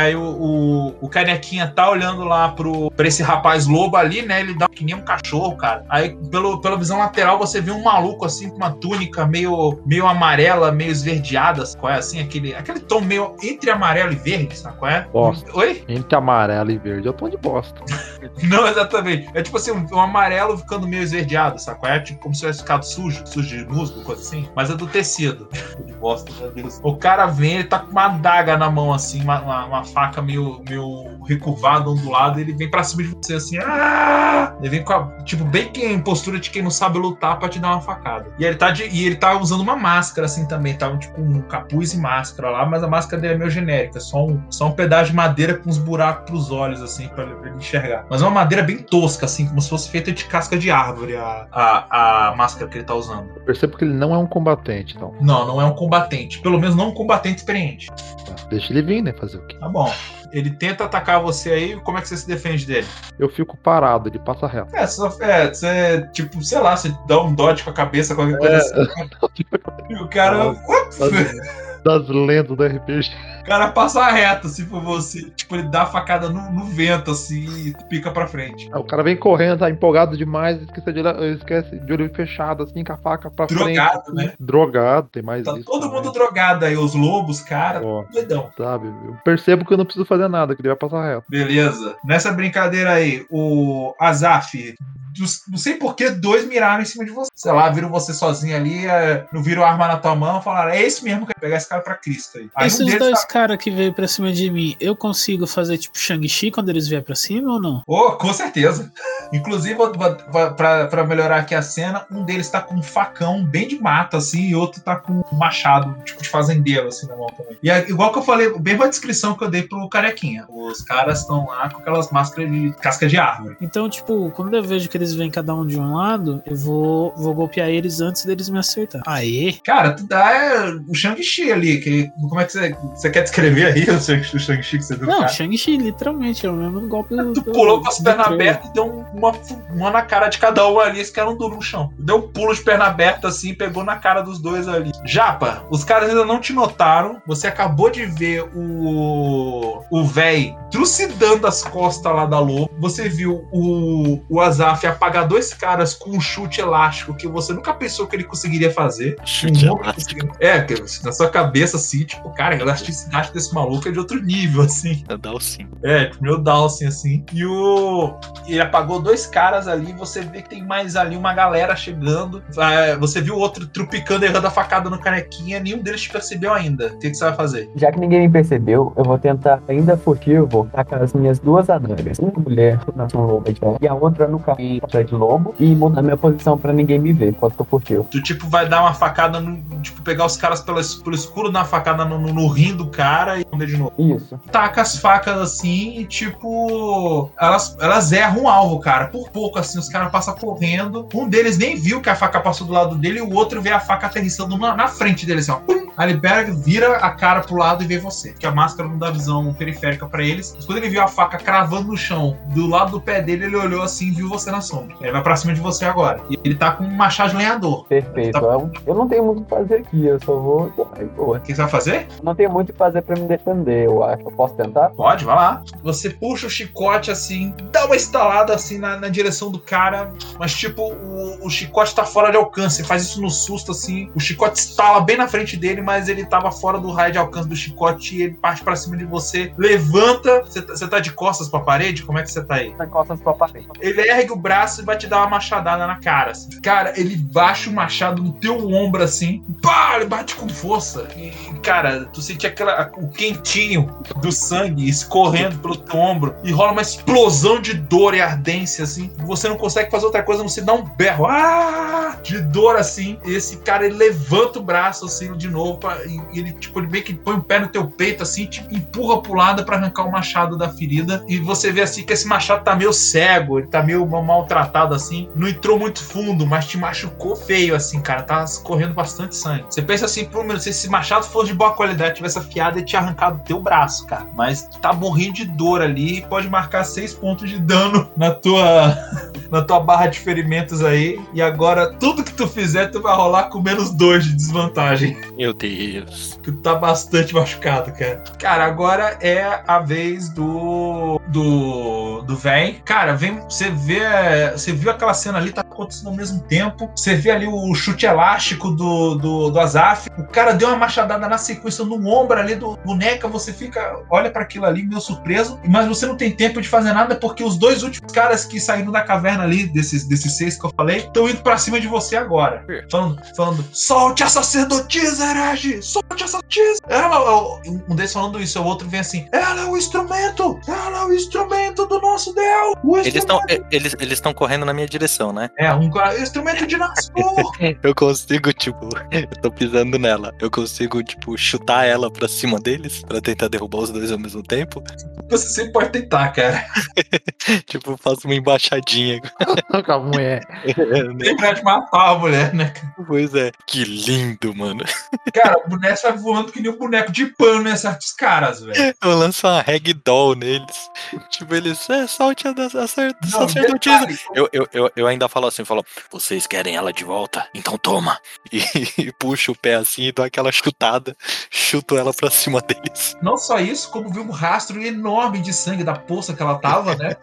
B: Aí o, o, o canequinha tá olhando lá pro, pra esse rapaz lobo ali, né? Ele dá que nem um cachorro, cara. Aí, pelo, pela visão lateral, você vê um maluco assim com uma túnica meio, meio amarela, meio esverdeada, qual é assim? Aquele, aquele tom meio entre amarelo e verde, sabe qual é?
E: Bosta.
B: Oi?
E: Entre amarelo e verde, eu tô de bosta.
B: Não, exatamente. É tipo assim, um, um amarelo ficando meio esverdeado, sabe qual é? Tipo como se tivesse ficado sujo, sujo de musgo, coisa assim. Mas é do tecido. de bosta, meu Deus. O cara vem, ele tá com uma adaga na mão, assim, uma, uma, uma faca meio, meio recurvada, ondulada, e ele vem pra cima de você, assim, ah! Ele vem com a, tipo, bem que em postura de quem não sabe lutar pra te dar uma facada. E ele tá, de, e ele tá usando uma máscara, assim, também, tá, tipo, um capuz e máscara lá, mas a máscara dele é meio genérica, só um, só um pedaço de madeira com uns buracos pros olhos, assim, pra, ele- pra ele enxergar. Mas é uma madeira bem tosca, assim, como se fosse feita de casca de árvore, a, a, a máscara que ele tá usando.
E: Eu percebo que ele não é um combatente, então.
B: Não, não é um combatente. Pelo menos não um combatente experiente.
E: tá? Deixa ele vir, né? Fazer o quê?
B: Tá bom. Ele tenta atacar você aí, como é que você se defende dele?
E: Eu fico parado, ele passa reto.
B: É, só, é, você, tipo, sei lá, você dá um dodge com a cabeça, qualquer coisa
E: É.
B: assim. E o cara.
E: Das lendas do RPG.
B: O cara passa reto, assim, por você. Tipo, ele dá a facada no, no vento, assim, e pica pra frente.
E: Aí o cara vem correndo, tá empolgado demais, esquece de, esquece de olho fechado, assim, com a faca pra
B: Drogado,
E: frente.
B: né?
E: Drogado, tem mais
B: Tá
E: isso.
B: todo
E: também.
B: mundo drogado aí, os lobos, cara,
E: Ó,
B: doidão.
E: sabe? Eu percebo que eu não preciso fazer nada, que ele vai passar reto.
B: Beleza. Nessa brincadeira aí, o Azaf, não sei por que dois miraram em cima de você. Sei lá, viram você sozinho ali, é, não viram arma na tua mão, falaram, é esse mesmo que vai pegar esse cara pra Cristo aí. Aí um
C: Esses
B: deles
C: dois
B: tá-
C: caras que veio pra cima de mim, eu consigo fazer tipo Shang-Chi quando eles vierem pra cima ou não?
B: Oh, com certeza. Inclusive, pra, pra melhorar aqui a cena, um deles tá com um facão bem de mata, assim, e outro tá com um machado, tipo de fazendeiro, assim, na mão também. E é igual que eu falei, bem a descrição que eu dei pro carequinha. Os caras estão lá com aquelas máscaras de casca de árvore.
C: Então, tipo, quando eu vejo que eles vêm cada um de um lado, eu vou, vou golpear eles antes deles me acertar. Aê!
B: Cara, tu dá é, o Shang-Chi ali, que, como é que você, você quer descrever aí o Shang- o Shang-Chi que você deu
C: Não? Shang-Chi, literalmente, é o mesmo golpe do.
B: Tu pulou com as pernas abertas e deu um- uma, uma na cara de cada um ali, esse cara um duro no chão. Deu um pulo de perna aberta assim, e pegou na cara dos dois ali. Japa, os caras ainda não te notaram. Você acabou de ver o o véi trucidando as costas lá da lobo. Você viu o, o Azaf apagar dois caras com um chute elástico que você nunca pensou que ele conseguiria fazer.
F: Chute
B: Um
F: elástico.
B: É, que na sua cabeça assim, tipo, cara, a elasticidade desse maluco é de outro nível, assim.
F: O sim.
B: É, tipo, meu Dawson, assim. E o. Ele apagou dois caras ali. Você vê que tem mais ali uma galera chegando. Você viu o outro trupicando, errando a facada no canequinha. Nenhum deles te percebeu ainda. O que, que você vai fazer?
D: Já que ninguém me percebeu, eu vou tentar, ainda furtivo, tacar as minhas duas adagas. Uma mulher na um lobo então, e a outra no caminho de lobo e mudar minha posição pra ninguém me ver enquanto tô furtivo.
B: Tu, tipo, vai dar uma facada no. Tipo, pegar os caras pelo, pelo escuro, dar uma facada no, no, no rim do cara e esconder de novo.
D: Isso.
B: taca as facas assim e, tipo, elas, elas erram o alvo, cara. Por pouco, assim, os caras passam correndo. Um deles nem viu que a faca passou do lado dele e o outro vê a faca aterrissando na, na frente dele, assim, ó. Pum! Aí ele pega, vira a cara pro lado e vê você. Porque a máscara não dá visão periférica pra eles. Mas quando ele viu a faca cravando no chão, do lado do pé dele, ele olhou assim e viu você na sombra. Ele vai pra cima de você agora. E ele tá com um machado lenhador.
D: Perfeito.
B: Tá.
D: Eu, eu não tenho muito o que fazer aqui, eu só vou.
B: O que você vai fazer?
D: Não tenho muito o que fazer pra me defender, eu acho. Eu posso tentar?
B: Pode, vai lá. Você puxa o chicote assim, dá uma estalada assim na, na direção do cara, mas tipo, o, o chicote tá fora de alcance. Você faz isso no susto assim, o chicote estala bem na frente dele, mas ele tava fora do raio de alcance do chicote e ele parte pra cima de você, levanta. Você tá, você tá de costas pra parede? Como é que você tá aí?
D: Nas costas pra parede.
B: Ele ergue o braço braço e vai te dar uma machadada na cara. assim. Cara, ele baixa o machado no teu ombro assim, pá, ele bate com força. E, cara, tu sente aquela, o quentinho do sangue escorrendo pelo teu ombro e rola uma explosão de dor e ardência assim. Você não consegue fazer outra coisa, você dá um berro, ah, de dor assim. E esse cara ele levanta o braço assim de novo pra- e ele tipo ele meio que põe o pé no teu peito assim, te empurra pro lado pra arrancar o machado da ferida e você vê assim que esse machado tá meio cego, ele tá meio mal- maltratado assim, não entrou muito fundo, mas te machucou feio assim, cara, tá escorrendo bastante sangue. Você pensa assim, pô, meu, se esse machado fosse de boa qualidade, tivesse afiado e tinha arrancado o teu braço, cara, mas tu tá morrendo de dor ali e pode marcar seis pontos de dano na tua na tua barra de ferimentos aí. E agora, tudo que tu fizer, tu vai rolar com menos dois de desvantagem.
F: Meu Deus.
B: Que tu tá bastante machucado, cara. Cara, agora é a vez do. Do. Do véi. Cara, vem. Você vê. Você viu aquela cena ali, tá acontecendo ao mesmo tempo. Você vê ali o chute elástico do, do, do Azaf. O cara deu uma machadada na sequência no ombro ali do boneca. Você fica. Olha pra aquilo ali, meio surpreso. Mas você não tem tempo de fazer nada porque os dois últimos caras que saíram da caverna ali, desses, desses seis que eu falei, estão indo pra cima de você agora. Falando, falando, solte a sacerdotisa, herege! Solte a sacerdotisa! Ela, um deles falando isso, o outro vem assim, ela é o instrumento! Ela é o instrumento do nosso Deus!
F: Eles estão eles, eles estão correndo na minha direção, né?
B: É, um cara, instrumento de Nazgûl!
F: Eu consigo, tipo, eu tô pisando nela. Eu consigo, tipo, chutar ela pra cima deles pra tentar derrubar os dois ao mesmo tempo.
B: Você sempre pode tentar, cara.
F: tipo, faço uma embaixadinha.
E: Com a mulher.
B: Tem pra te matar a mulher, né?
F: pois é. Que lindo, mano.
B: Cara, o boneco sai voando que nem um boneco de pano nesse certos caras, velho.
F: Eu lanço uma ragdoll neles. Tipo, eles, é, solte a, a, sacerdotisa. Eu, eu, eu, eu ainda falo assim, falo, vocês querem ela de volta? Então toma. E, e puxo o pé assim e dou aquela chutada, chuto ela pra cima deles.
B: Não só isso, como viu um rastro enorme de sangue da poça que ela tava, né?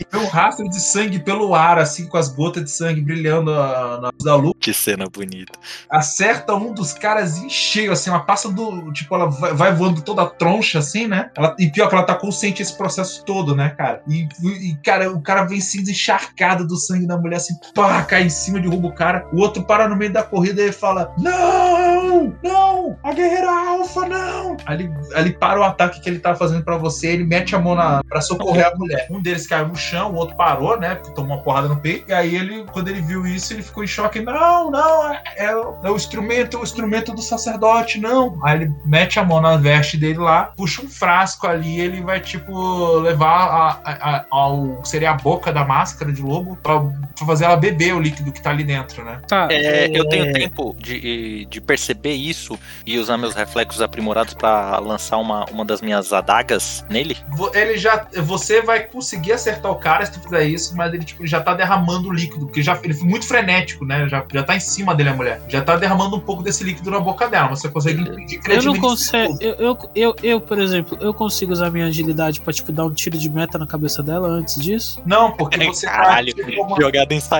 B: E viu um rastro de sangue pelo ar, assim, com as gotas de sangue brilhando ah, na luz da luz.
F: Que cena bonita.
B: Acerta um dos caras em cheio, assim, ela passa do. Tipo, ela vai, vai voando toda a troncha, assim, né? Ela, e pior que ela tá consciente esse processo todo, né, cara? E, e, cara, o cara vem cinza encharcado do sangue da mulher, assim, pá, cai em cima, derruba o cara. O outro para no meio da corrida e fala: Não! Não! A guerreira alfa, não! Aí ele para o ataque que ele tá fazendo pra você, ele mete a mão na, pra socorrer a mulher. Um deles caiu no chão, o outro parou, né? Porque tomou uma porrada no peito. E aí ele, quando ele viu isso, ele ficou em choque. Não, não, é, é é o instrumento, o instrumento do sacerdote, não. Aí ele mete a mão na veste dele lá, puxa um frasco ali, ele vai, tipo, levar a, a- a- ao. Seria a boca da máscara de lobo pra, pra fazer ela beber o líquido que tá ali dentro, né?
C: Tá.
F: É, eu tenho tempo de, de perceber isso e usar meus reflexos aprimorados pra lançar uma, uma das minhas adagas nele.
B: Ele já. Você vai conseguir acertar o cara se tu fizer isso, mas ele, tipo, já tá derramando o líquido, porque já, ele foi muito frenético, né? Já, já tá em cima dele a mulher. Já tá derramando um pouco desse líquido na boca dela. Você consegue impedir que
C: Eu não consigo. Eu, eu, eu, eu, por exemplo, eu consigo usar minha agilidade pra, tipo, dar um tiro de meta na cabeça dela antes disso?
B: Não, porque você
F: Caralho,
B: tá. tipo, uma-
F: jogada ensaiada.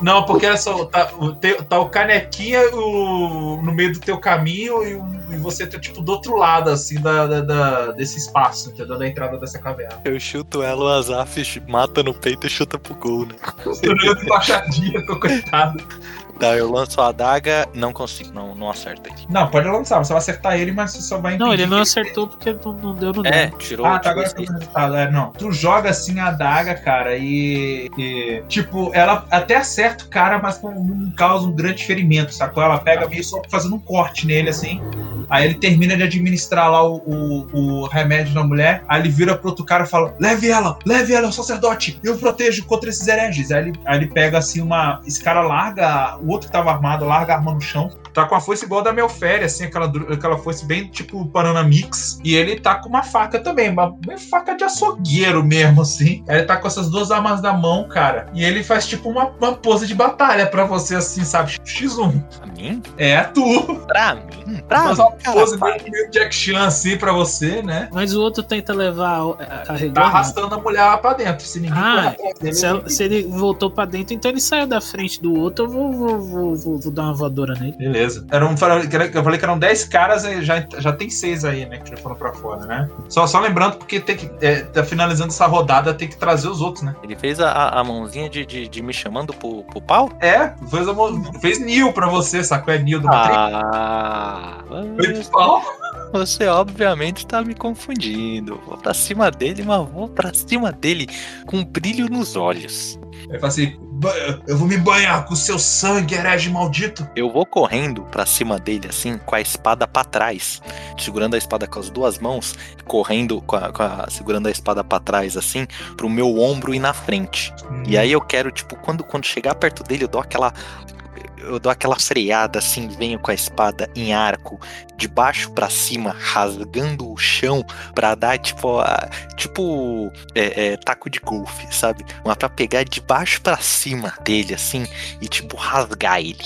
B: Não, porque olha só, tá, o te- tá o canequinha o- no meio do teu caminho e, o- e você tá, tipo, do outro lado, assim, da, da- da- desse espaço, entendeu? Da entrada dessa caverna.
F: Eu chuto ela, o Azaf mata no peito e chuta pro gol, né?
B: Tô olhando embaixadinha, tô coitado.
F: Tá, eu lanço a adaga, não consigo, não, não acerto ele.
B: Não, pode lançar, você vai acertar ele, mas você só vai
C: Não, ele não acertou porque não, não deu no
F: É,
C: dano.
F: tirou.
B: Ah, tá,
F: tirou
B: agora que eu tô o resultado. É, não. Tu joga assim a adaga, cara, e, e, Tipo, ela até acerta o cara, mas não, não causa um grande ferimento, sacou? Ela pega meio só fazendo um corte nele, assim. Aí ele termina de administrar lá o, o, o remédio na mulher. Aí ele vira pro outro cara e fala: Leve ela, leve ela, sacerdote, eu protejo contra esses hereges. Aí ele, aí ele pega assim uma. Esse cara larga, o outro que tava armado, larga a arma no chão. Tá com a foice igual a da Melféria, assim, aquela, aquela foice bem tipo Banana Mix. E ele tá com uma faca também, uma, uma faca de açougueiro mesmo, assim. Ele tá com essas duas armas na mão, cara. E ele faz tipo uma, uma pose de batalha pra você, assim, sabe? X1.
F: Pra mim?
B: É tu.
F: Pra mim? Pra
B: Faz
F: mim,
B: uma
F: cara,
B: pose
F: para.
B: meio, Jack Chan, assim, pra você, né?
C: Mas o outro tenta levar,
B: Tá
C: carregando.
B: arrastando a mulher lá pra dentro. Se ninguém
C: Ah,
B: dele,
C: Se,
B: ele-
C: se ele voltou pra dentro, então ele saiu da frente do outro, eu vou, vou, vou, vou- vou dar uma voadora nele.
B: Beleza. Beleza. Eram, eu falei que eram 10 caras, e já, já tem 6 aí, né? Que já foram pra fora, né? Só, só lembrando, porque tem que. É, tá finalizando essa rodada, tem que trazer os outros, né?
F: Ele fez a, a mãozinha de, de, de me chamando pro, pro pau?
B: É, fez, a, mão- fez Nil pra você, sacou? É Nil do Matrix.
F: Ah,
B: Foi de pau.
F: você obviamente tá me confundindo. Vou pra cima dele, mas vou pra cima dele com brilho nos olhos.
B: Aí fala assim: "Ba- eu vou me banhar com o seu sangue, herege maldito.
F: Eu vou correndo pra cima dele, assim, com a espada pra trás, segurando a espada com as duas mãos, correndo com a, com a- segurando a espada pra trás, assim, pro meu ombro e na frente. E aí eu quero, tipo, quando, quando chegar perto dele, eu dou aquela. Eu dou aquela freada assim, venho com a espada em arco, de baixo pra cima, rasgando o chão pra dar tipo, a- tipo é, é, taco de golfe, sabe? Mas pra pegar de baixo pra cima dele assim e tipo rasgar ele,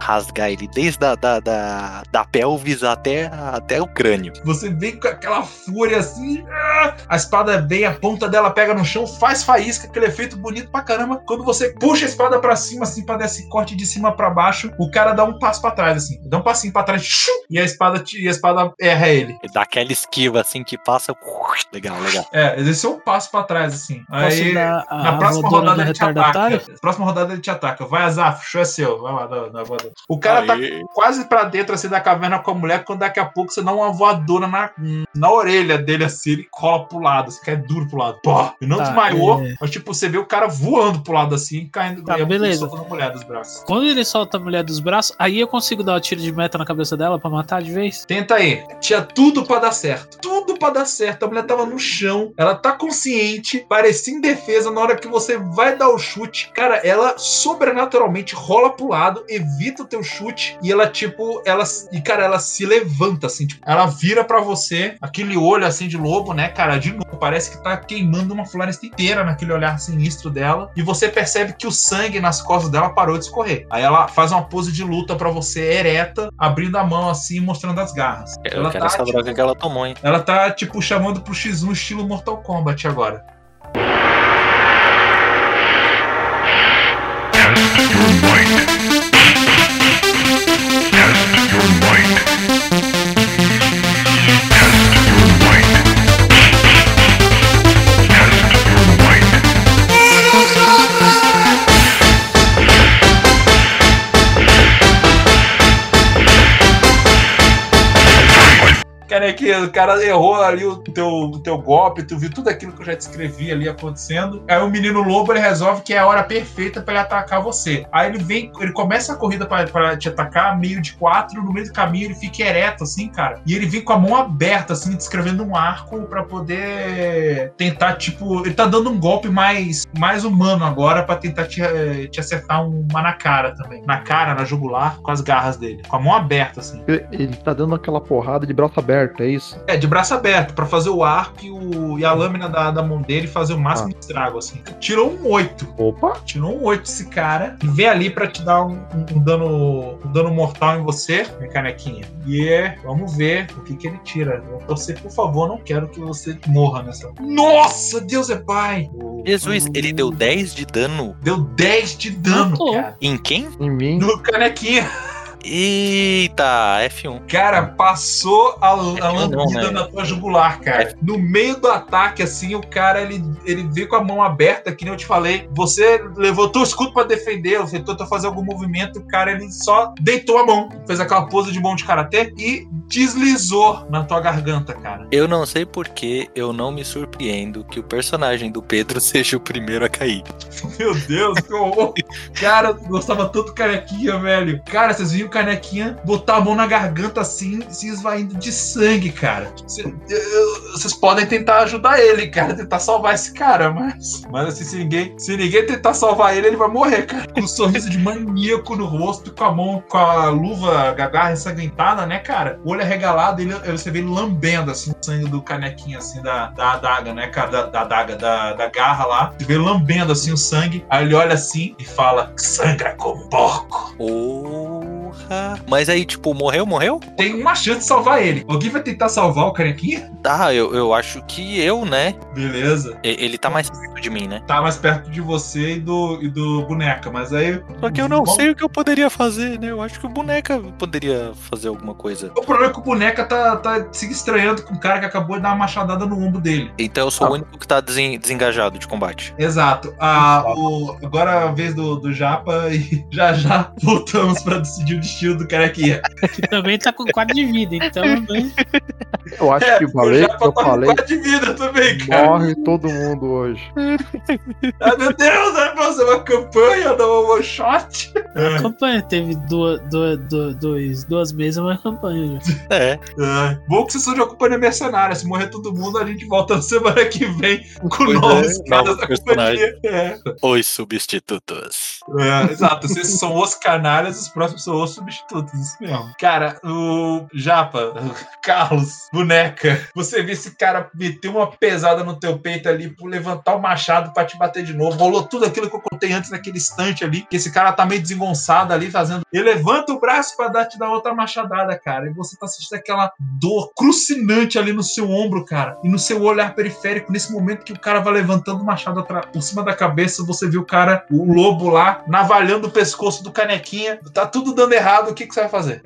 F: rasgar ele desde a da, da, da pelvis até, até o crânio.
B: Você vem com aquela fúria assim, ah, a espada vem, a ponta dela pega no chão, faz faísca, aquele efeito bonito pra caramba. Quando você puxa a espada pra cima, assim, pra dar esse corte de cima pra baixo, o cara dá um passo pra trás, assim, dá um passinho pra trás, shoo, e a espada, e a espada erra ele.
F: E dá aquela esquiva assim que passa. Legal, legal.
B: É, esse é um passo pra trás, assim. Aí, na
C: a
B: próxima rodada ele te ataca. Próxima rodada ele te ataca. Vai, Azaf, show é seu. Vai lá, na, na voadora. O cara tá quase pra dentro assim da caverna com a mulher, quando daqui a pouco você dá uma voadora na, na orelha dele assim, ele cola pro lado, assim, cai duro pro lado. Pô, e não
C: Tá,
B: desmaiou,
C: é.
B: mas tipo, você vê o cara voando pro lado assim, caindo
C: Tá, beleza.
B: soltando a mulher dos braços.
C: Quando ele solta a mulher dos braços, aí eu consigo dar o tiro de meta na cabeça dela pra matar de vez?
B: Tenta aí. Tinha tudo pra dar certo. Tudo pra dar certo. A mulher tava no chão. Ela tá consciente. Parecia indefesa. Na hora que você vai dar o chute, cara, ela sobrenaturalmente rola pro lado, evita o teu chute. E ela, tipo, ela. E, cara, ela se levanta, assim, tipo, ela vira pra você. Aquele olho assim de lobo, né, cara? De novo. Parece que tá queimando uma floresta inteira naquele olhar sinistro dela. E você percebe que o sangue nas costas dela parou de escorrer. Aí ela faz uma pose de luta pra você ereta, abrindo a mão assim, mostrando as garras.
F: Eu
B: ela
F: quero
B: tá,
F: essa
B: tipo,
F: droga que ela tomou, hein?
B: ela tá, tipo, chamando pro X1 estilo Mortal Kombat agora. O cara errou ali o teu, o teu golpe, tu viu tudo aquilo que eu já descrevi ali acontecendo. Aí o menino lobo ele resolve que é a hora perfeita pra ele atacar você. Aí ele vem, ele começa a corrida pra te atacar, meio de quatro, no meio do caminho ele fica ereto, assim, cara. E ele vem com a mão aberta, assim, descrevendo um arco pra poder tentar, tipo, ele tá dando um golpe mais, mais humano agora pra tentar te, eh, te acertar uma na cara também. Na cara, na jugular, com as garras dele. Com a mão aberta, assim.
E: Ele, ele tá dando aquela porrada de braço aberto, é isso?
B: É, de braço aberto, pra fazer o arco e, o- e a lâmina da, da mão dele fazer o máximo de estrago, assim. Tirou um 8.
E: Opa!
B: Tirou um 8 esse cara. E vem ali pra te dar um, um- um dano, um dano mortal em você, minha canequinha. E é, vamos ver o que, que ele tira. Eu torcer, por favor, não quero que você morra nessa. Nossa, Deus é pai!
F: Jesus, ele deu 10 de dano
B: Deu 10 de dano, cara.
F: em quem?
E: Em mim.
B: No canequinha.
F: Eita, F1.
B: Cara, passou a, a
F: não,
B: lambida
F: né?
B: na tua jugular, cara. No meio do ataque, assim, o cara, ele, ele veio com a mão aberta, que nem eu te falei. Você levantou o escudo pra defender, você tentou fazer algum movimento, o cara, ele só deitou a mão, fez aquela pose de mão de karatê e deslizou na tua garganta, cara.
F: Eu não sei porque eu não me surpreendo que o personagem do Pedro seja o primeiro a cair.
B: Meu Deus, que horror. Cara, eu gostava tanto do canequinha, velho. Cara, vocês viram canequinha botar a mão na garganta assim, se esvaindo de sangue, cara. Vocês podem tentar ajudar ele, cara, tentar salvar esse cara, mas. Mas assim, se ninguém, se ninguém tentar salvar ele, ele vai morrer, cara. Com um sorriso de maníaco no rosto, com a mão, com a luva gagarra ensanguentada, né, cara? O olho arregalado, ele, você vê ele lambendo assim o sangue do canequinha, assim, da, da adaga, né, cara? Da, da adaga, da, da garra lá. Você vê ele lambendo assim o sangue. Aí ele olha assim e fala: sangra como um porco.
F: Porra. Mas aí, tipo, morreu, morreu?
B: Tem uma chance de salvar ele. Alguém vai tentar salvar o carequinha?
F: Tá, eu, eu acho que eu, né?
B: Beleza.
F: E- Ele tá mais perto de mim, né?
B: Tá mais perto de você e do, e do boneca, mas aí.
F: Só que eu não
B: Bom,
F: sei o que eu poderia fazer, né? Eu acho que o boneca poderia fazer alguma coisa.
B: O problema é que o boneca tá, tá se estranhando com o cara que acabou de dar uma machadada no ombro dele.
F: Então eu sou o único que tá desen- desengajado de combate.
B: Exato. Ah, o, agora é a vez do, do Japa e já já voltamos pra decidir o destino do carequinha.
C: Que também tá com 4 de vida, então. Né?
E: Eu acho que eu falei,
B: É, o Japa
E: eu
B: com
E: falei,
B: quatro de vida também, cara.
E: morre todo mundo hoje.
B: Ah, meu Deus, vai fazer uma campanha da one shot.
C: A campanha teve duas, duas, duas, dois, duas mesas, uma campanha já.
F: É.
B: Ah, bom que vocês são de uma companhia mercenária. Se morrer todo mundo, a gente volta na semana que vem com
F: Pois é,
B: novos caras
F: novos
B: da
F: personagens.
B: companhia. É.
F: Os substitutos.
B: É, exato, vocês são os canalhas, os próximos são os substitutos, isso mesmo. Cara, o Japa, Carlos, boneca, você vê esse cara meter uma pesada no teu peito ali por levantar o machado pra te bater de novo. Rolou tudo aquilo que eu contei antes naquele instante ali, que esse cara tá meio desengonçado ali, fazendo. Ele levanta o braço pra dar, te dar outra machadada, cara. E você tá sentindo aquela dor crucinante ali no seu ombro, cara. E no seu olhar periférico, nesse momento que o cara vai levantando o machado por cima da cabeça, você vê o cara, o lobo lá, navalhando o pescoço do canequinha. Tá tudo dando errado, o que, que você vai fazer?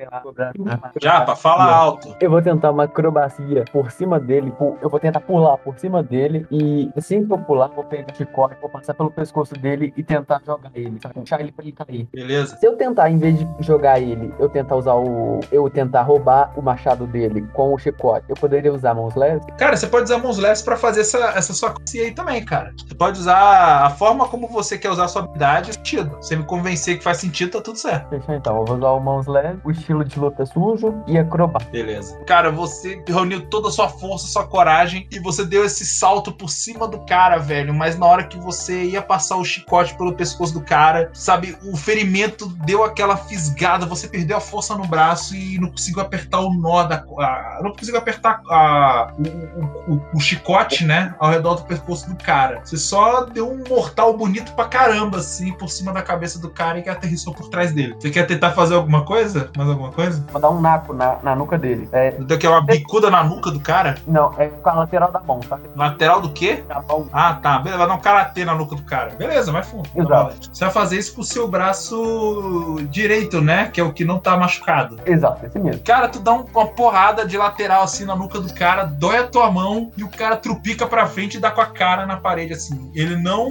B: Japa, fala alto.
D: Eu vou tentar uma acrobacia por cima dele. Eu vou tentar pular por cima dele. E assim que eu pular, vou pegar o chicote, vou passar pelo pescoço dele e tentar jogar ele. Puxar ele pra ele cair.
B: Beleza?
D: Se eu tentar, em vez de jogar ele, eu tentar usar o. Eu tentar roubar o machado dele com o chicote, eu poderia usar mãos leves?
B: Cara, você pode usar mãos leves pra fazer essa, essa sua coisa aí também, cara. Você pode usar a forma como você quer usar a sua habilidade, sentido. Você me convencer que faz sentido, tá tudo certo.
D: Fechou então. Eu vou usar o mãos leves, o estilo de luta sujo e acrobático.
B: Beleza. Cara, você reuniu toda a sua força, sua coragem e você deu esse salto por cima do cara, velho. Mas na hora que você ia passar o chicote pelo pescoço do cara, sabe, o ferimento deu aquela fisgada, você perdeu a força no braço e não conseguiu apertar o nó da. a- não conseguiu apertar a- o- o- o chicote, né, ao redor do pescoço do cara. Você só deu um mortal bonito pra caramba, assim, por cima da cabeça do cara e que aterrissou por trás dele. Você quer tentar fazer alguma coisa? Mais alguma coisa?
D: Vou dar um naco na, na nuca dele. É,
B: Então que é uma bicuda na nuca do cara?
D: não, é com a lateral da mão, tá?
B: Lateral do quê?
D: Da mão.
B: Ah, tá. Beleza, vai dar um karatê na nuca do cara. Beleza, vai fundo. Tá
D: Exato.
B: Você vai fazer isso com o seu braço direito, né? Que é o que não tá machucado.
D: Exato, esse mesmo.
B: Cara, tu dá um- uma porrada de lateral assim na nuca do cara, dói a tua mão e o cara trupica pra frente e dá com a cara na parede assim. Ele não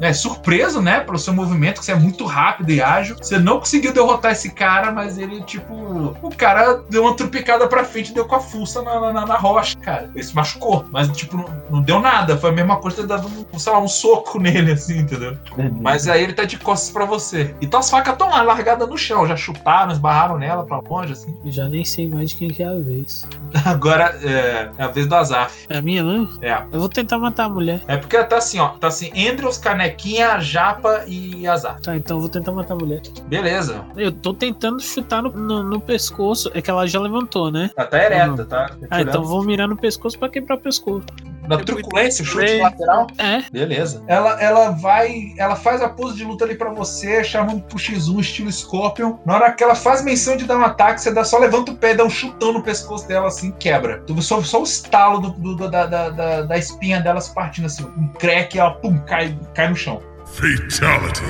B: é surpreso, né, pelo seu movimento, que você é muito rápido e ágil. Você não conseguiu derrotar esse cara, mas ele, tipo, o cara deu uma trupicada pra frente e deu com a fuça na, na, na rocha, cara. Ele se machucou, mas, tipo, não, não deu nada. Foi a mesma coisa ter dado, um, sei lá, um soco nele, assim, entendeu? Mas aí ele tá de costas pra você. Então as facas estão lá, largadas no chão. Já chutaram, esbarraram nela pra longe, assim.
C: Eu já nem sei mais de quem que é a vez.
B: Agora é, é a vez do Azaf.
C: É a minha, né?
B: É.
C: Eu vou tentar matar a mulher.
B: É porque tá assim, ó. Tá assim, Andrews, Canequinha, Japa e Azaf.
C: Tá, então eu vou tentar matar a mulher.
B: Beleza.
C: Eu tô tentando chutar no, no, no pescoço. É que ela já levantou, né?
B: Tá até ereta, tá?
C: Ah, então vou mirar no pescoço pra quebrar o pescoço.
B: Na truculência, chute
F: Bem.
B: lateral.
C: É,
B: Beleza. Ela, ela vai. Ela faz a pose de luta ali pra você, chamando pro X1, estilo Scorpion. Na hora que ela faz menção de dar um ataque, você dá, só levanta o pé, dá um chutão no pescoço dela assim, quebra. Tu só, só o estalo do, do- da, da, da, da espinha dela se partindo assim. Um crack, ela pum, cai, cai no chão.
G: Fatality.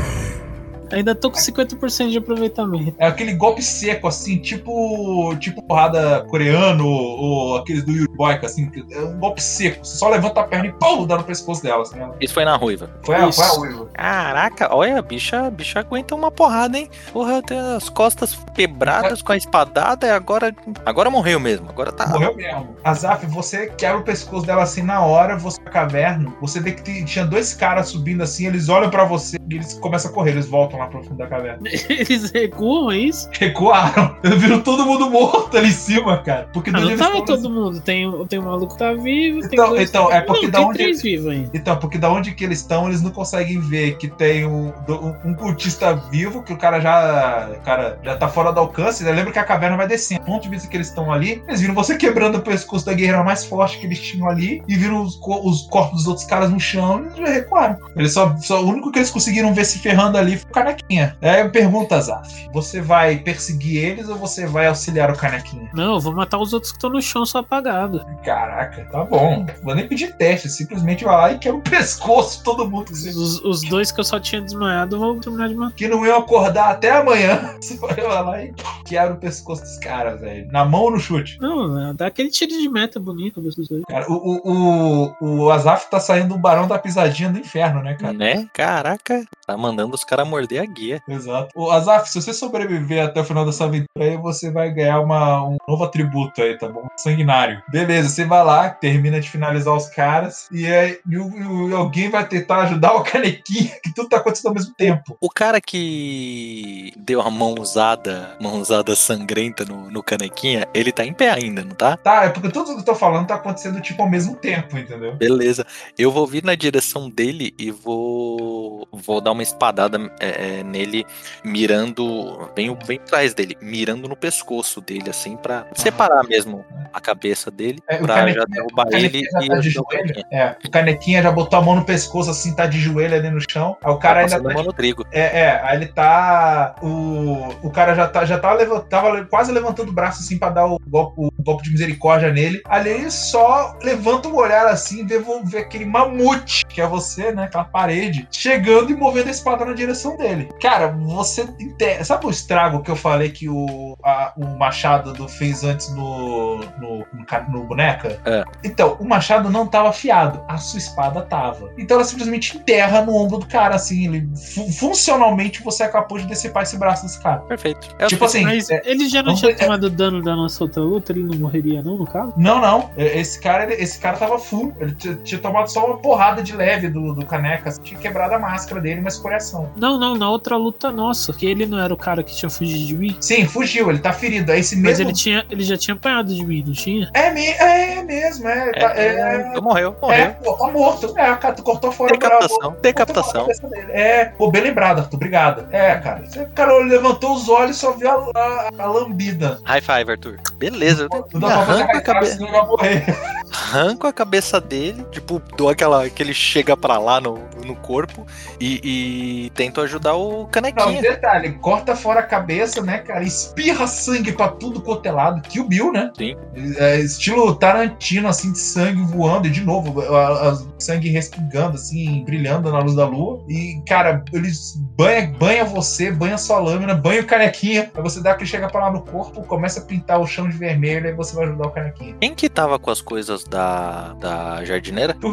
C: Ainda tô com 50% de aproveitamento.
B: É aquele golpe seco, assim, tipo. Tipo porrada coreano ou, aqueles do Yuri Boyka, assim. É um golpe seco. Você só levanta a perna e pum, dá no pescoço dela. Assim, ela-
F: Isso foi na ruiva.
B: foi, a, foi a uiva.
F: Caraca, olha, a bicha, a bicha aguenta uma porrada, hein? Porra, tem as costas quebradas com a espadada e agora. Agora morreu mesmo. Agora tá.
B: Morreu mesmo. Azaf, você quebra o pescoço dela assim na hora, você na caverna, você vê que tinha dois caras subindo assim, eles olham pra você e eles começam a correr, eles voltam lá pro fundo da caverna.
C: Eles recuam, é isso?
B: Recuaram. Eles viram todo mundo morto ali em cima, cara. Porque
C: Ah, não tava
B: falam
C: todo mundo. Tem, tem um maluco que tá vivo, tem
B: Então- então, é porque
C: não,
B: da onde-
C: três vivos ainda.
B: Então, porque da onde que eles estão, eles não conseguem ver que tem um, um cultista vivo, que o cara já. O cara já tá fora do alcance. Né? Lembra que a caverna vai descendo. Do ponto de vista que eles estão ali, eles viram você quebrando o pescoço da guerreira mais forte que eles tinham ali e viram os, os corpos dos outros caras no chão e já recuaram. Eles só, só. O único que eles conseguiram ver se ferrando ali foi o canequinha. Aí pergunta, Zaf, você vai perseguir eles ou você vai auxiliar o canequinha?
C: Não, eu vou matar os outros que estão no chão só apagado.
B: Caraca, tá bom. Vou nem pedir teste, simplesmente vai lá e quebra o pescoço todo mundo.
C: Os, os dois que eu só tinha desmaiado, vou terminar de matar.
B: Que não iam acordar até amanhã. Você vai lá e quebra o pescoço dos caras, velho. Na mão ou no chute?
C: Não, né, dá aquele tiro de meta bonito dos dois.
B: Cara, o, o, o, o Azaf tá saindo do barão da pisadinha do inferno, né, cara?
F: Né? Caraca, tá mandando os caras morder a guia.
B: Exato. O Azaf, se você sobreviver até o final dessa aventura aí, você vai ganhar uma, um novo atributo aí, tá bom? Sanguinário. Beleza, você vai lá, termina de finalizar os caras, e aí e o- e alguém vai tentar ajudar o canequinha, que tudo tá acontecendo ao mesmo tempo.
F: O cara que deu a mãozada, mãozada sangrenta no, no canequinha, ele tá em pé ainda, não tá?
B: Tá, é porque tudo que eu tô falando tá acontecendo, tipo, ao mesmo tempo, entendeu?
F: Beleza. Eu vou vir na direção dele e vou vou dar uma espadada é, é, nele, mirando bem, bem atrás dele, mirando no pescoço dele, assim, pra separar mesmo a cabeça dele,
B: É,
F: pra já derrubar ele
B: já
F: e
B: tá de joelho. É, o canequinha já botou a mão no pescoço, assim, tá de joelho ali no chão. Aí o cara
F: Tá
B: ainda tá
F: mão no trigo.
B: É, é, aí ele tá. O, o cara já tá, já tá tava quase levantando o braço assim pra dar o golpe, o golpe de misericórdia nele. Ali ele só levanta o olhar assim, vê aquele mamute, que é você, né? Aquela parede, chegando e movendo a espada na direção dele. Cara, você. Sabe o estrago que eu falei que o, a- o Machado do fez antes no, no, no, no boneca?
F: É.
B: Então, o machado não tava afiado, a sua espada tava. Então ela simplesmente enterra no ombro do cara, assim. Ele, fu- funcionalmente você é capaz de decepar esse braço desse cara.
F: Perfeito. É
B: Tipo assim,
C: Mas
B: é-
C: ele já não
B: não
C: tinha
B: é-
C: tomado dano da nossa outra luta? Ele não morreria, não, no caso?
B: Não, não. É, Esse cara, ele- esse cara tava full. Ele tinha tomado só uma porrada de leve do, do caneca. assim, Tinha quebrado a máscara dele, uma escoriação.
C: Não, não, na outra luta nossa. Que ele não era o cara que tinha fugido de mim.
B: Sim, fugiu, ele tá ferido. É esse
C: Mas
B: mesmo.
C: ele, tinha, ele já tinha apanhado de mim, não tinha?
B: É, me- é mesmo, é. tá-
F: É,
B: é,
F: então morreu,
B: é,
F: morreu.
B: pô, tá morto. É, cara, tu cortou fora o bravo.
F: Decapitação, decapitação.
B: Cabeça. É, pô, bem lembrado, Arthur. Obrigado. É, cara. Você, cara, levantou os olhos e só viu a, a- a lambida.
F: High five, Arthur. Beleza.
B: Não
F: Arranco a,
B: a cara,
F: cabe...
B: senão ele vai morrer.
F: Arranco a cabeça dele, tipo, dou aquela. que ele chega pra lá no, no corpo e, e tento ajudar o
B: Não,
F: canequinha.
B: detalhe, corta fora a cabeça, né, cara? Espirra sangue pra tudo quanto é lado. Kill Bill, né?
F: Sim.
B: É, estilo Tarantino, assim, de sangue voando. E de novo, a- a- sangue respingando, assim, brilhando na luz da lua. E, cara, eles banha, banha você, banha sua lâmina, banha o canequinha. Aí você dá aquele chega pra lá no corpo, começa a pintar o chão de vermelho, aí você vai ajudar o canequinha.
F: Quem que tava com as coisas da, da jardineira?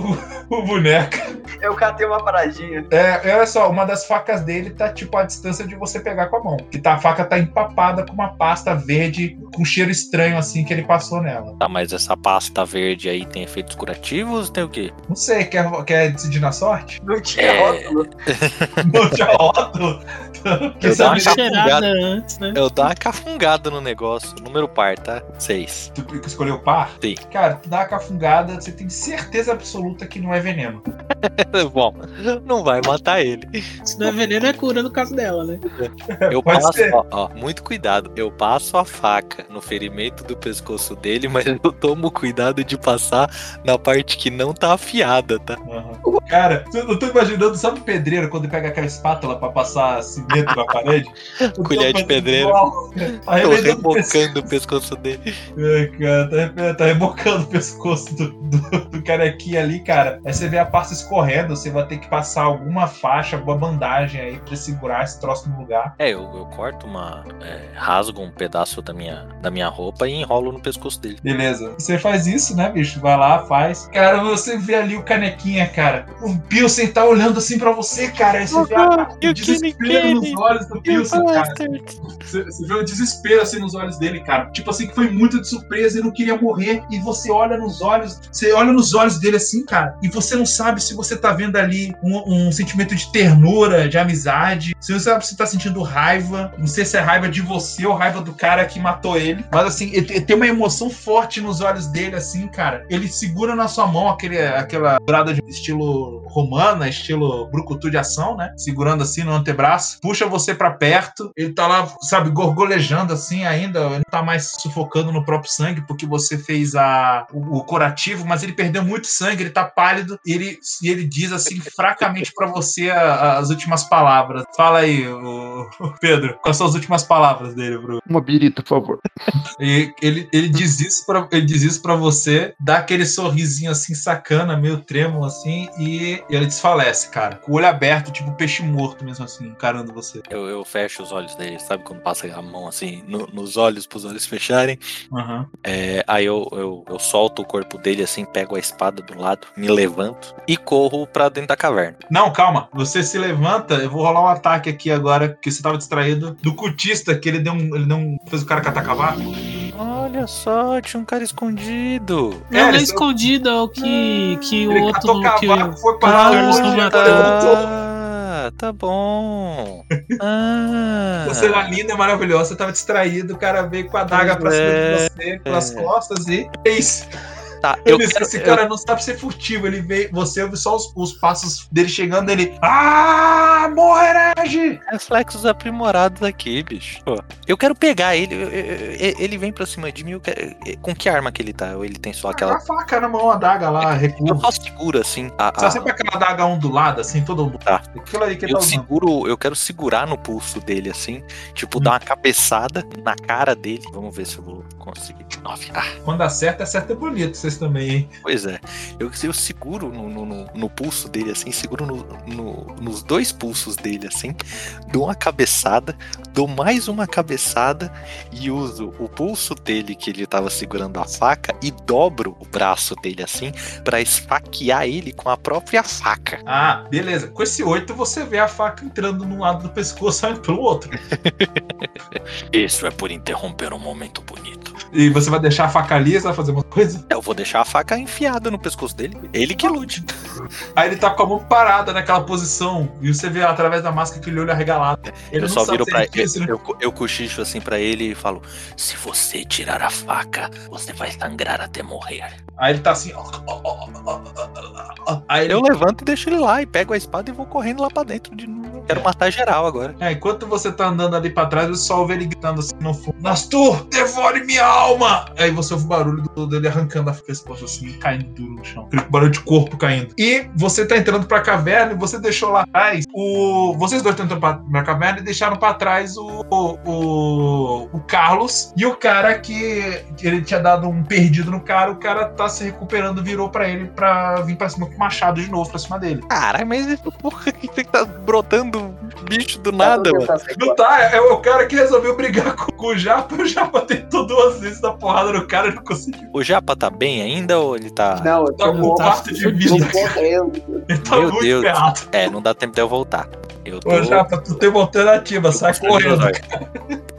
B: O, o boneco.
D: Eu catei uma paradinha.
B: É, olha só, uma das facas dele tá tipo a distância de você pegar com a mão. Que tá, a faca tá empapada com uma pasta verde com cheiro estranho assim que ele passou nela.
F: Tá, mas essa pasta verde aí tem efeitos curativos? Tem o quê?
B: Não sei, quer, quer decidir na sorte?
D: Não tinha
F: É.
D: rótulo.
B: Não tinha rótulo. Quer
F: Eu dou uma cafungada.
C: antes, né?
F: Eu dou uma cafungada no negócio. Número par, tá? Seis.
B: Tu escolheu par?
F: Sim.
B: Cara, tu dá uma cafungada, você tem certeza absoluta que não é veneno.
F: Bom, não vai matar ele.
C: Se não é veneno, é cura no caso dela, né?
F: Eu
B: Pode
F: passo,
B: ser.
F: ó, ó, muito cuidado. Eu passo a faca no ferimento do pescoço dele, mas eu tomo cuidado de passar na parte que não tá afiada, tá?
B: Aham. Cara, eu tô imaginando, sabe o pedreiro quando pega aquela espátula pra passar cimento na parede?
F: Colher de
B: fazendo
F: pedreiro.
B: igual.
F: Tô rebocando o pescoço dele.
B: É, cara, tá, tá rebocando o pescoço do, do, do carequinha ali, cara. Aí você vê a pasta escorrendo, você vai ter que passar alguma faixa, alguma bandagem aí pra segurar esse troço no lugar.
F: É, eu, eu corto uma. é, rasgo um pedaço da minha, da minha roupa e enrolo no pescoço dele.
B: Beleza. Você faz isso, né, bicho? Vai lá, faz. Cara, você vê ali o canequinha, cara. O Pilsen tá olhando assim pra você, cara. Aí você vê a, o desespero nos olhos do Pilsen, cara. Você, você vê o desespero assim nos olhos dele, cara. Tipo assim, que foi muito de surpresa, ele não queria morrer. E você olha nos olhos, você olha nos olhos dele assim, cara. E você não sabe se você tá vendo ali um, um sentimento de ternura, de amizade. Você não sabe se tá sentindo raiva. Não sei se é raiva de você ou raiva do cara que matou ele. Mas assim, ele, tem uma emoção forte nos olhos dele, assim, cara. Ele segura na sua mão aquele, aquela dourada de estilo romana, estilo brucutu de ação, né? Segurando assim no antebraço. Puxa você pra perto. Ele tá lá, sabe, gorgolejando assim ainda. Não tá mais sufocando no próprio sangue porque você fez a, o, o curativo, mas ele perdeu muito sangue, ele tá pálido. E ele, e ele diz assim fracamente pra você a- a- as últimas palavras. Fala aí, o, o Pedro, quais são as últimas palavras dele, Bruno?
E: Uma birita, por favor.
B: E ele, ele diz isso para ele diz isso para você, dá aquele sorrisinho assim sacana, meio trêmulo assim, e ele desfalece, cara. Com o olho aberto, tipo peixe morto mesmo assim, encarando você.
F: Eu, eu fecho os olhos dele, sabe? Quando passa a mão assim no- nos olhos, pros olhos fecharem.
B: Aham.
F: É, aí eu, eu, eu solto o corpo dele assim, pego a espada do lado, me levanto e corro pra dentro da caverna.
B: Não, calma. Você se levanta, eu vou rolar um ataque aqui agora, porque você tava distraído. Do cultista, que ele deu um. Ele deu um. fez o cara catar cavaco.
F: Olha só, tinha um cara escondido.
C: Não,
B: É,
C: não é escondido, é o que, que o
B: Ele
C: outro.
B: catou
C: Que,
B: cavaco, foi
C: Ah,
B: parar
C: não mataram.
B: voltou.
F: Ah, tá bom. Ah,
B: Você era linda e maravilhosa, você tava distraído, o cara veio com a daga pra cima
F: É,
B: de você, pelas costas e fez.
F: Tá, eu
B: Ele-
F: quero,
B: esse cara não sabe ser furtivo, ele veio, você ouve só os, os passos dele chegando, ele. Ah, morrerege!
F: reflexos aprimorados aqui, bicho. Pô, eu quero pegar ele. eu- eu- eu- Ele vem pra cima de mim. eu quero- com que arma que ele tá? Ou ele tem só
B: Com
F: aquela.
B: a faca na mão, a daga lá,
F: Eu só seguro assim. A,
B: Só
F: a-
B: sempre aquela daga ondulada, assim, todo mundo.
F: Tá.
B: Aquilo aí que ele
F: eu
B: tá
F: seguro, eu quero segurar no pulso dele assim, tipo, dar uma cabeçada na cara dele. Vamos ver se eu vou conseguir. Nove. Ah,
B: Quando acerta, acerta é bonito, vocês também, hein?
F: pois é. Eu, eu seguro no, no, no- pulso dele assim, seguro no- no- nos dois pulsos dele assim, dou uma cabeçada, dou mais uma cabeçada e uso o pulso dele que ele tava segurando a faca e dobro o braço dele assim pra esfaquear ele com a própria faca.
B: Ah, beleza. Com esse 8, você vê a faca entrando num lado do pescoço, saindo pelo outro.
F: Isso é por interromper um momento bonito.
B: E você vai deixar a faca ali, você vai fazer uma coisa.
F: Eu vou deixar a faca enfiada no pescoço dele. Ele que lute.
B: Aí ele tá com a mão parada naquela posição. E você vê através da máscara aquele olho arregalado. Ele
F: eu só viro
B: se
F: pra
B: ele né?
F: Eu, eu cochicho assim pra ele e falo: Se você tirar a faca, você vai sangrar até morrer.
B: Aí ele tá assim. ó, ó, ó. Aí ele,
F: Eu levanto e deixo ele lá e pego a espada e vou correndo lá pra dentro. De novo. Quero matar geral agora.
B: É, enquanto você tá andando ali pra trás, você só ouve ele gritando assim no fundo: Nastur, devore minha alma! Aí você ouve o barulho do- dele arrancando a pescoço assim, caindo duro no chão. Aquele barulho de corpo caindo. E você tá entrando pra caverna e você deixou lá atrás o. Vocês dois estão entrando pra, pra caverna e deixaram pra trás o, o, o Carlos e o cara que, que ele tinha dado um perdido no cara. O cara tá se recuperando, virou pra ele pra vir pra cima com o machado de novo pra cima dele.
F: Caralho, mas porra, que tem que tá brotando bicho do nada, mano?
B: Não tá, é o cara que resolveu brigar com, com o Japa. O Japa tentou duas vezes dar porrada no cara e não conseguiu.
F: O Japa tá bem ainda ou ele tá.
G: Não,
B: Tá
G: tô,
B: com
C: Não,
B: um
C: tá
B: quarto de vida. Ele tá
F: Meu
B: muito
F: Deus.
B: ferrado.
F: É, não dá tempo de eu voltar. Eu tô.
B: Ô, Japa, tu tem uma alternativa, sai correndo.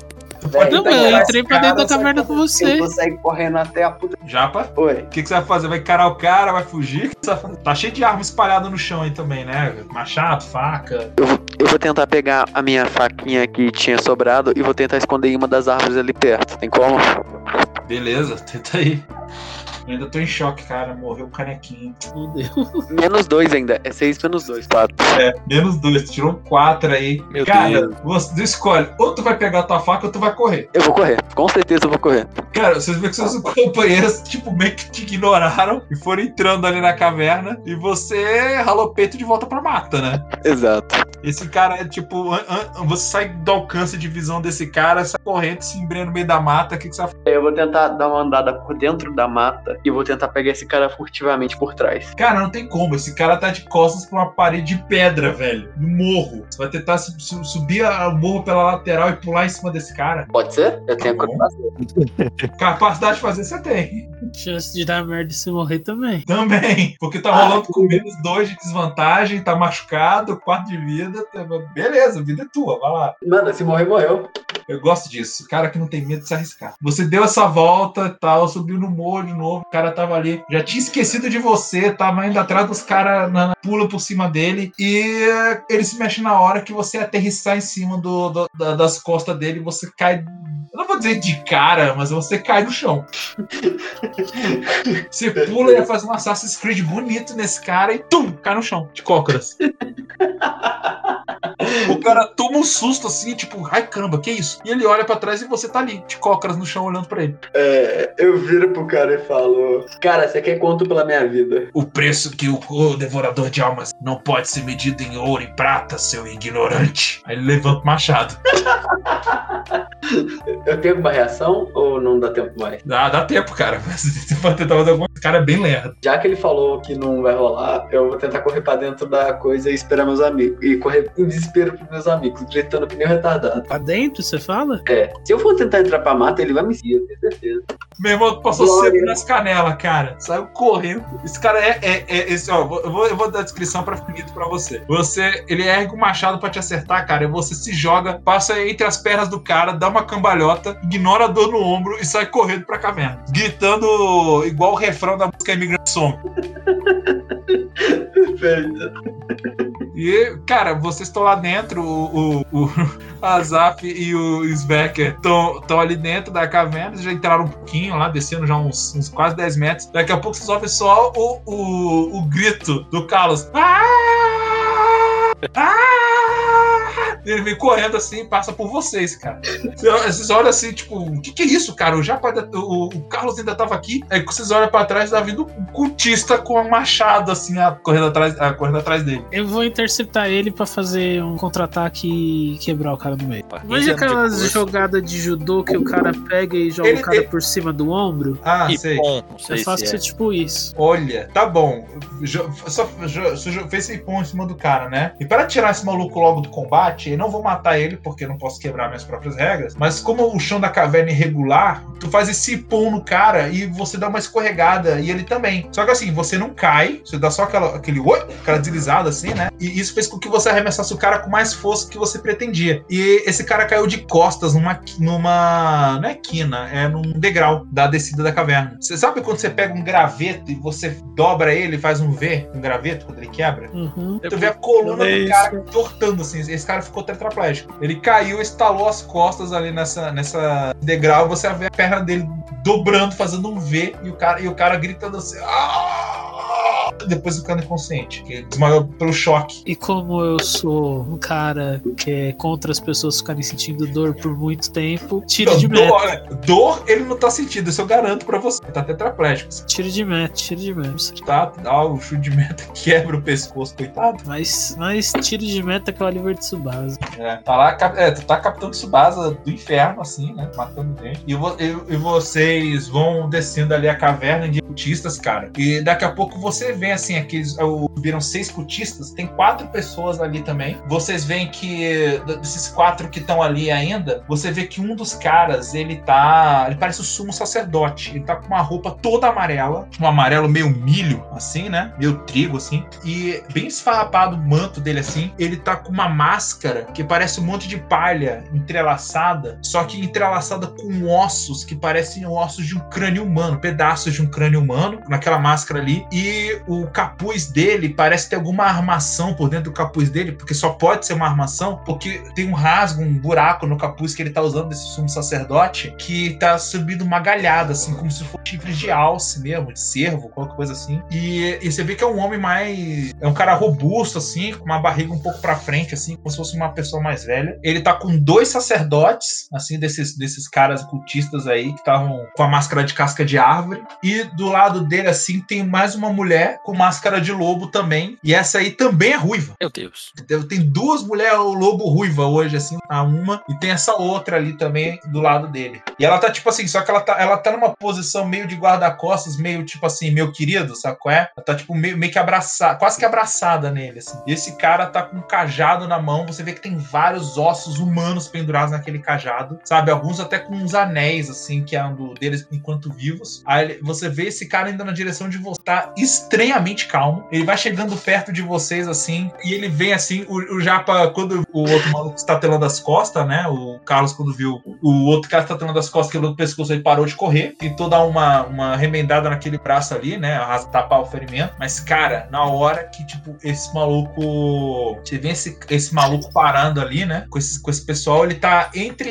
C: Eu
B: encarar
C: entrei pra dentro da caverna com
G: Eu
C: você.
G: vou sair correndo até a puta.
B: Japa,
G: Oi.
B: o que, que você vai fazer? Vai encarar o cara, vai fugir? O que você vai fazer? Tá cheio de arma espalhada no chão aí também, né? Machado, faca.
G: Eu vou tentar pegar a minha faquinha que tinha sobrado e vou tentar esconder em uma das árvores ali perto. Tem como?
B: Beleza, tenta aí. Eu ainda tô em choque, cara. Morreu o canequinho.
C: Fudeu.
G: Menos dois ainda. É seis menos dois. Quatro.
B: É, menos dois. Tirou quatro aí.
F: Meu
B: cara,
F: Deus.
B: você escolhe. Ou tu vai pegar a tua faca ou tu vai correr.
G: Eu vou correr. Com certeza eu vou correr.
B: Cara, vocês veem que seus companheiros, tipo, meio que te ignoraram e foram entrando ali na caverna e você ralou o peito de volta pra mata, né?
G: Exato.
B: Esse cara é tipo, você sai do alcance de visão desse cara, sai correndo, se embrenha no meio da mata, o que, que você vai fazer?
G: Eu vou tentar dar uma andada por dentro da mata e vou tentar pegar esse cara furtivamente por trás.
B: Cara, não tem como, esse cara tá de costas pra uma parede de pedra, velho, no morro. Você vai tentar su- su- subir o morro pela lateral e pular em cima desse cara.
G: Pode ser? Eu tenho
B: Tá
G: capacidade.
B: Capacidade de fazer você tem.
C: Chance de dar merda e se morrer também.
B: Também, porque tá
G: Ah,
B: rolando com menos dois de desvantagem, tá machucado, quatro de vida. tá- Beleza, vida é tua, vai lá.
G: Manda, se morrer, morreu.
B: Eu gosto disso. Cara que não tem medo de se arriscar. Você deu essa volta e tal, subiu no morro de novo. O cara tava ali. Já tinha esquecido de você, tava indo atrás dos caras, pula por cima dele. E eh, ele se mexe na hora que você aterrissar em cima do, do- da- das costas dele. Você cai. Eu não vou dizer de cara, mas você cai no chão. Você pula e faz um Assassin's Creed bonito nesse cara e tum, cai no chão, de cócoras. O cara toma um susto assim, tipo, ai caramba, que isso? E ele olha pra trás e você tá ali, de cócoras no chão, olhando pra ele.
H: É, eu viro pro cara e falo: Cara, você quer quanto pela minha vida?
B: O preço que o, o devorador de almas não pode ser medido em ouro e prata, seu ignorante. Aí ele levanta o machado.
H: Eu tenho alguma reação ou não dá tempo mais?
B: Dá, dá tempo, cara. Você pode tentar fazer alguma cara é bem lerdo.
H: Já que ele falou que não vai rolar, eu vou tentar correr pra dentro da coisa e esperar meus amigos. E correr em desespero pros meus amigos, gritando que nem um retardado.
C: Pra dentro, você fala?
H: É, se eu for tentar entrar pra mata, ele vai me seguir, eu tenho certeza.
B: Meu irmão passou
H: Glória.
B: cedo nas canelas, cara. Saiu correndo. Esse cara é. é, é- esse, ó, eu vou, eu vou dar a descrição pra finito pra você. Você. Ele ergue o machado pra te acertar, cara. E você se joga, passa entre as pernas do cara, dá uma cambalhota, ignora a dor no ombro e sai correndo pra caverna. Gritando igual o refrão da música Immigrant Song.
H: Perfeito.
B: E, cara, vocês estão lá dentro, o, o, o Azaf e o Svecker estão ali dentro da caverna, já entraram um pouquinho lá, descendo já uns, uns quase 10 metros. Daqui a pouco vocês ouvem só o, o, o grito do Carlos. Ah! Ah! Ele vem correndo assim e passa por vocês, cara. Vocês olham assim, tipo, o que, que é isso, cara? O, Japa, o, o Carlos ainda tava aqui. Aí vocês olham pra trás, tá vindo um cultista com um machado, assim, a- correndo atrás, a- correndo atrás dele.
C: Eu vou interceptar ele pra fazer um contra-ataque e quebrar o cara no meio.
F: Opa,
C: Manja
F: 15 anos de
C: aquelas jogadas de judô que o cara pega e joga
B: Ele-
C: o cara
B: ele-
C: por cima do ombro?
B: Ah,
F: Que
B: sei.
F: bom, não sei
C: Eu faço
F: se é.
C: tipo isso.
B: Olha, tá bom. Jo- Só, jo- fez esse pão em cima do cara, né? E para tirar esse maluco logo do combate, eu não vou matar ele, porque eu não posso quebrar minhas próprias regras. Mas como o chão da caverna é irregular, tu faz esse pão no cara e você dá uma escorregada e ele também. Só que assim, você não cai, você dá só aquela, aquele oi, aquela deslizada assim, né? E isso fez com que você arremessasse o cara com mais força que você pretendia. E esse cara caiu de costas numa. numa. Não é quina, é num degrau da descida da caverna. Você sabe quando você pega um graveto e você dobra ele e faz um V, um graveto, quando ele quebra?
C: Uhum.
B: Tu vê a coluna Cara tortando assim. Esse cara ficou tetraplégico. Ele caiu, estalou as costas ali nessa, nessa degrau você vê a perna dele dobrando, fazendo um V e o cara, e o cara gritando assim. "Ah!" Depois ficando inconsciente. que desmaiou pelo choque.
C: E como eu sou um cara que é contra as pessoas ficarem sentindo dor por muito tempo, tiro
B: Então,
C: de meta.
B: dor, dor ele não tá sentindo, isso eu garanto pra você. Ele tá tetraplégico.
C: Tiro de meta, tiro de meta.
B: Tá, dá o chute de meta, quebra o pescoço, coitado.
C: Mas, mas tiro de meta que é o Oliver Tsubasa.
B: É, tá lá, é, tu tá captando Tsubasa do inferno, assim, né? Matando gente. E, vo- e- e vocês vão descendo ali a caverna de cultistas, cara. E daqui a pouco você vê, assim, aqueles. o- Viram seis cultistas, tem quatro pessoas ali também. Vocês veem que desses quatro que estão ali ainda, você vê que um dos caras, ele tá. Ele parece o sumo sacerdote. Ele tá com uma roupa toda amarela, um amarelo meio milho, assim, né? Meio trigo, assim. E bem esfarrapado o manto dele, assim. Ele tá com uma máscara que parece um monte de palha entrelaçada, só que entrelaçada com ossos que parecem ossos de um crânio humano, pedaços de um crânio humano, naquela máscara ali. E o capuz dele parece ter alguma armação por dentro do capuz dele, porque só pode ser uma armação, porque tem um rasgo, um buraco no capuz que ele tá usando desse sumo sacerdote, que tá subindo uma galhada, assim, como se fosse chifres de alce mesmo, de cervo, qualquer coisa assim. E, e você vê que é um homem mais. É um cara robusto, assim, com uma barriga um pouco pra frente, assim, como se fosse uma pessoa mais velha. Ele tá com dois sacerdotes, assim, desses, desses caras cultistas aí, que estavam com a máscara de casca de árvore. E do lado dele, assim, tem mais uma mulher com máscara de lobo também. E essa aí também é ruiva.
F: Meu Deus.
B: Tem duas mulheres lobo ruiva hoje, assim, a uma, e tem essa outra ali também do lado dele. E ela tá, tipo assim, só que ela tá, ela tá numa posição meio de guarda-costas, meio tipo assim, meu querido, sabe qual é? Ela tá, tipo, meio, meio que abraçada, quase que abraçada nele, assim. E esse cara tá com um cajado na mão, você vê que tem vários ossos humanos pendurados naquele cajado, sabe? Alguns até com uns anéis, assim, que andam deles enquanto vivos. Aí você vê esse cara indo na direção de você, tá estranhamente calmo. Ele vai chegando perto de vocês, assim, e ele vem assim, o, o Japa, quando o outro maluco está telando as costas, né? O Carlos, quando viu o outro cara está telando as costas, quebrou o pescoço, ele parou de correr, tentou dar uma, uma remendada naquele braço ali, né? Tapar o ferimento. Mas, cara, na hora que, tipo, esse maluco. Você vê esse, esse maluco parando ali, né? Com esse, com esse pessoal, ele tá entre.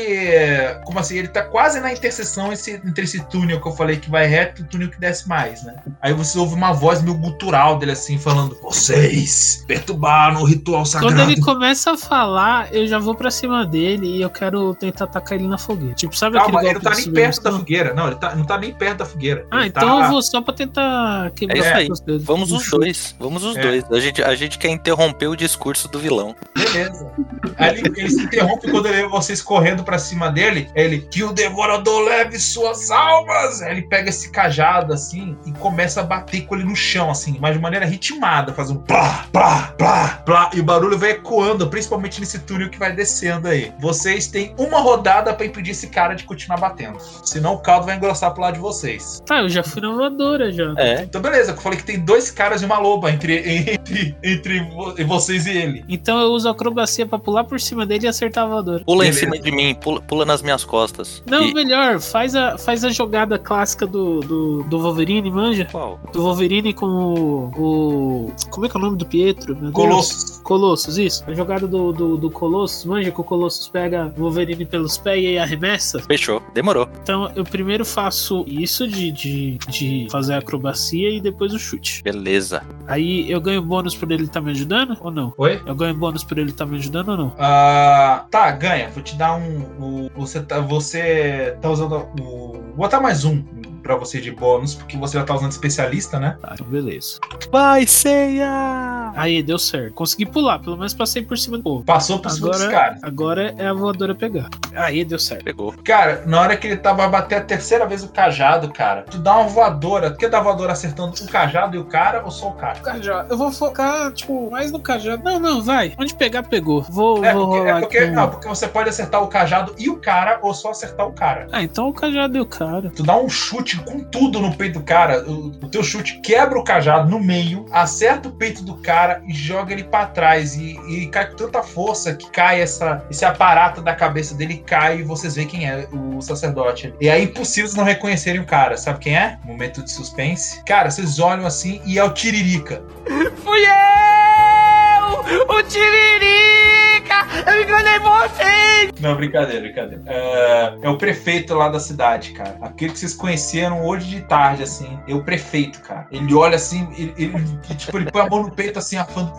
B: Como assim? Ele tá quase na interseção esse- entre esse túnel que eu falei que vai reto e o túnel que desce mais, né? Aí você ouve uma voz meio gutural dele assim, falando: Vocês perturbaram o ritual sagrado.
C: Quando ele começa a falar, eu já vou pra cima dele e eu quero tentar atacar ele na fogueira. Tipo, sabe
B: Calma,
C: aquele
B: ele não tá nem perto da fogueira. Não, ele tá, não tá nem perto da fogueira.
C: Ah,
B: Ele
C: então
B: tá-
C: eu vou só pra tentar quebrar
F: É isso
C: os
F: aí.
C: dedos dele.
F: Vamos os dois. Vamos os
B: É.
F: dois. A gente, a gente quer interromper o discurso do vilão.
B: Beleza. Aí ele, ele se interrompe quando ele vê vocês correndo pra cima dele. Ele, que o devorador leve suas almas. Aí ele pega esse cajado assim e começa a bater com ele no chão, assim, mas de maneira ritmada, fazendo plá, plá, plá, plá. E o barulho vai ecoando, principalmente nesse túnel que vai descendo aí. Vocês têm uma rodada pra impedir esse cara de continuar batendo. Senão o caldo vai engrossar pro lado de vocês.
C: Tá, eu já fui na voadora já.
F: É.
B: Então, beleza, eu falei que tem dois caras e uma loba entre, entre, entre vo- vocês e ele.
C: Então eu uso acrobacia pra pular por cima dele e acertar a voadora.
F: Pula
B: Beleza.
F: em cima de mim, pula, pula nas minhas costas.
C: Não,
F: E-
C: melhor, faz a, faz a jogada clássica do, do, do Wolverine, manja?
F: Qual?
C: Do Wolverine com o, o- Como é que é o nome do Pietro? Meu Deus.
B: Colossus.
C: Colossus, isso. A jogada do, do, do Colossus, manja que o Colossus pega o Wolverine pelos pés e aí arremessa.
F: Fechou. Demorou.
C: Então eu primeiro faço isso de, de, de fazer a acrobacia e depois o chute.
F: Beleza.
C: Aí eu ganho bônus por ele estar me ajudando ou não?
B: Oi?
C: Eu ganho bônus por ele estar me ajudando ou não?
B: Ah, tá, ganha. Vou te dar um. o- você, tá, você tá usando o. Vou botar mais um pra você de bônus, porque você já tá usando especialista, né?
C: Tá, então beleza.
F: Vai, ceia!
C: Aí deu certo. Consegui pular, pelo menos passei por cima do povo.
B: Passou por cima dos caras.
C: agora é a voadora pegar. Aí deu certo.
F: Pegou.
B: Cara, na hora que ele tava a bater a terceira vez o cajado, cara, tu dá uma voadora. Tu quer dar voadora acertando o cajado e o cara ou só o cara?
C: Cajado. Eu vou focar, tipo, mais no cajado. Não, não, vai. Onde pegar, pegou. Vou,
B: É
C: vou
B: porque,
C: rolar
B: é porque,
C: aqui
B: não, porque você pode acertar o cajado e o cara ou só acertar o cara.
C: Ah, então o cajado e o cara.
B: Tu dá um chute com tudo no peito do cara. O, o teu chute quebra o cajado no meio, acerta o peito do cara e joga ele pra trás. E, e cai com tanta força que cai essa, esse aparato da cabeça dele cai e vocês veem quem é o sacerdote. E é impossível não reconhecerem o cara. Sabe quem é? Momento de suspense. Cara, vocês olham assim e é o Tiririca.
A: Fui eu! O Tiririca! Eu enganei vocês!
B: Não, brincadeira, brincadeira. É, é o prefeito lá da cidade, cara. Aquele que vocês conheceram hoje de tarde, assim. É o prefeito, cara. Ele olha assim, ele, ele- tipo, ele põe a mão no peito, assim, afando.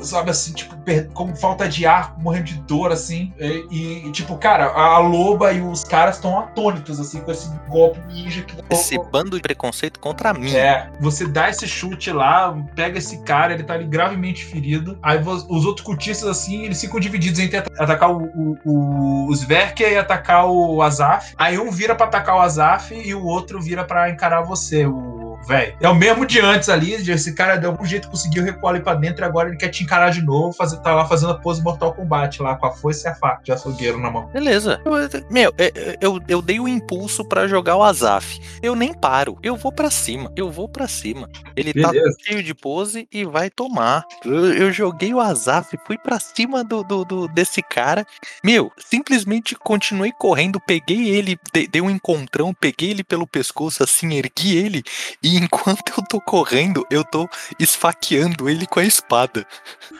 B: Sabe assim, tipo, per- com falta de ar, morrendo de dor, assim. E, e, tipo, cara, a loba e os caras estão atônitos, assim, com esse golpe ninja que
F: Esse bando de preconceito contra mim.
B: é, você dá esse chute lá, pega esse cara, ele tá ali gravemente ferido. Aí os outros cultistas, assim, eles ficam divididos entre at- atacar o, o, o, o Sverker e atacar o Azaf. Aí um vira pra atacar o Azaf e o outro vira pra encarar você, o velho. É o mesmo de antes ali, esse cara de algum jeito conseguiu recuar ali pra dentro e agora ele quer te encarar de novo, fazer, tá lá fazendo a pose Mortal Kombat lá, com a foice e a faca de açougueiro na mão.
F: Beleza. Eu- meu, eu, eu dei o impulso pra jogar o Azaf. Eu nem paro. Eu vou pra cima. Eu vou pra cima. Ele tá
B: Beleza.
F: cheio de pose e vai tomar. Eu, eu joguei o Azaf, fui pra cima do, do, do- desse cara. Meu, simplesmente continuei correndo, peguei ele, de- dei um encontrão, peguei ele pelo pescoço, assim, ergui ele. E enquanto eu tô correndo, eu tô esfaqueando ele com a espada.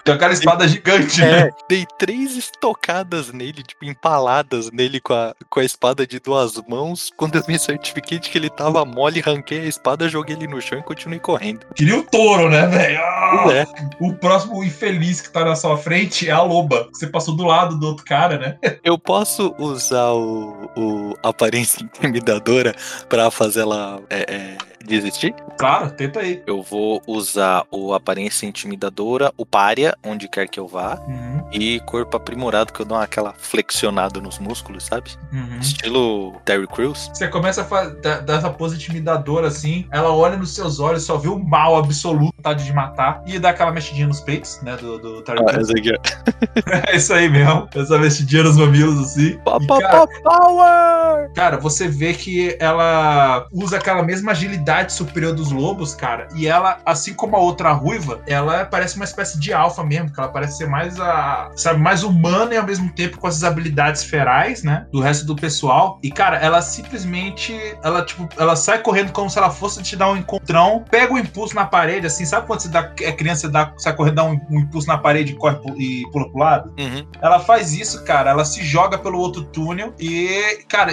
B: Tem aquela espada gigante, né?
F: É, dei três estocadas nele, tipo, empaladas nele com a, com a espada de duas mãos. Quando eu me certifiquei de que ele tava mole, ranquei a espada, joguei ele no chão e continuei correndo.
B: Queria o touro, né, velho? Ah!
F: É,
B: O próximo infeliz que tá na sua frente é a loba. Você passou do lado do outro cara, né?
F: eu posso usar o, o aparência intimidadora pra fazer ela é, é, desistir?
B: Claro, tenta aí.
F: Eu vou usar o aparência intimidadora, o pária, onde quer que eu vá,
B: Uhum,
F: e corpo aprimorado, que eu dou aquela flexionada nos músculos, sabe?
B: uhum.
F: Estilo Terry Crews.
B: Você começa a dar essa pose intimidadora assim, ela olha nos seus olhos, só vê o mal absoluto, vontade de matar, e dá aquela mexidinha nos peitos, né, do, do Terry
F: Ah,
B: Crews.
F: ó.
B: É isso aí mesmo, essa mexidinha nos mamilos assim.
F: Pa,
B: E,
F: pa,
B: cara,
F: pa, power!
B: Cara, você vê que ela usa aquela mesma agilidade superior dos lobos, cara. E ela, assim como a outra ruiva, ela parece uma espécie de alfa mesmo, que ela parece ser mais a, sabe, mais humana e ao mesmo tempo com essas habilidades ferais, né, do resto do pessoal. E cara, ela simplesmente, ela tipo, ela sai correndo como se ela fosse te dar um encontrão, pega o impulso na parede, assim, sabe quando você dá, é criança, você dá, sai correndo, dá um, um impulso na parede e corre e pula pro lado?
F: Uhum.
B: Ela faz isso, cara. Ela se joga pelo outro túnel e, cara,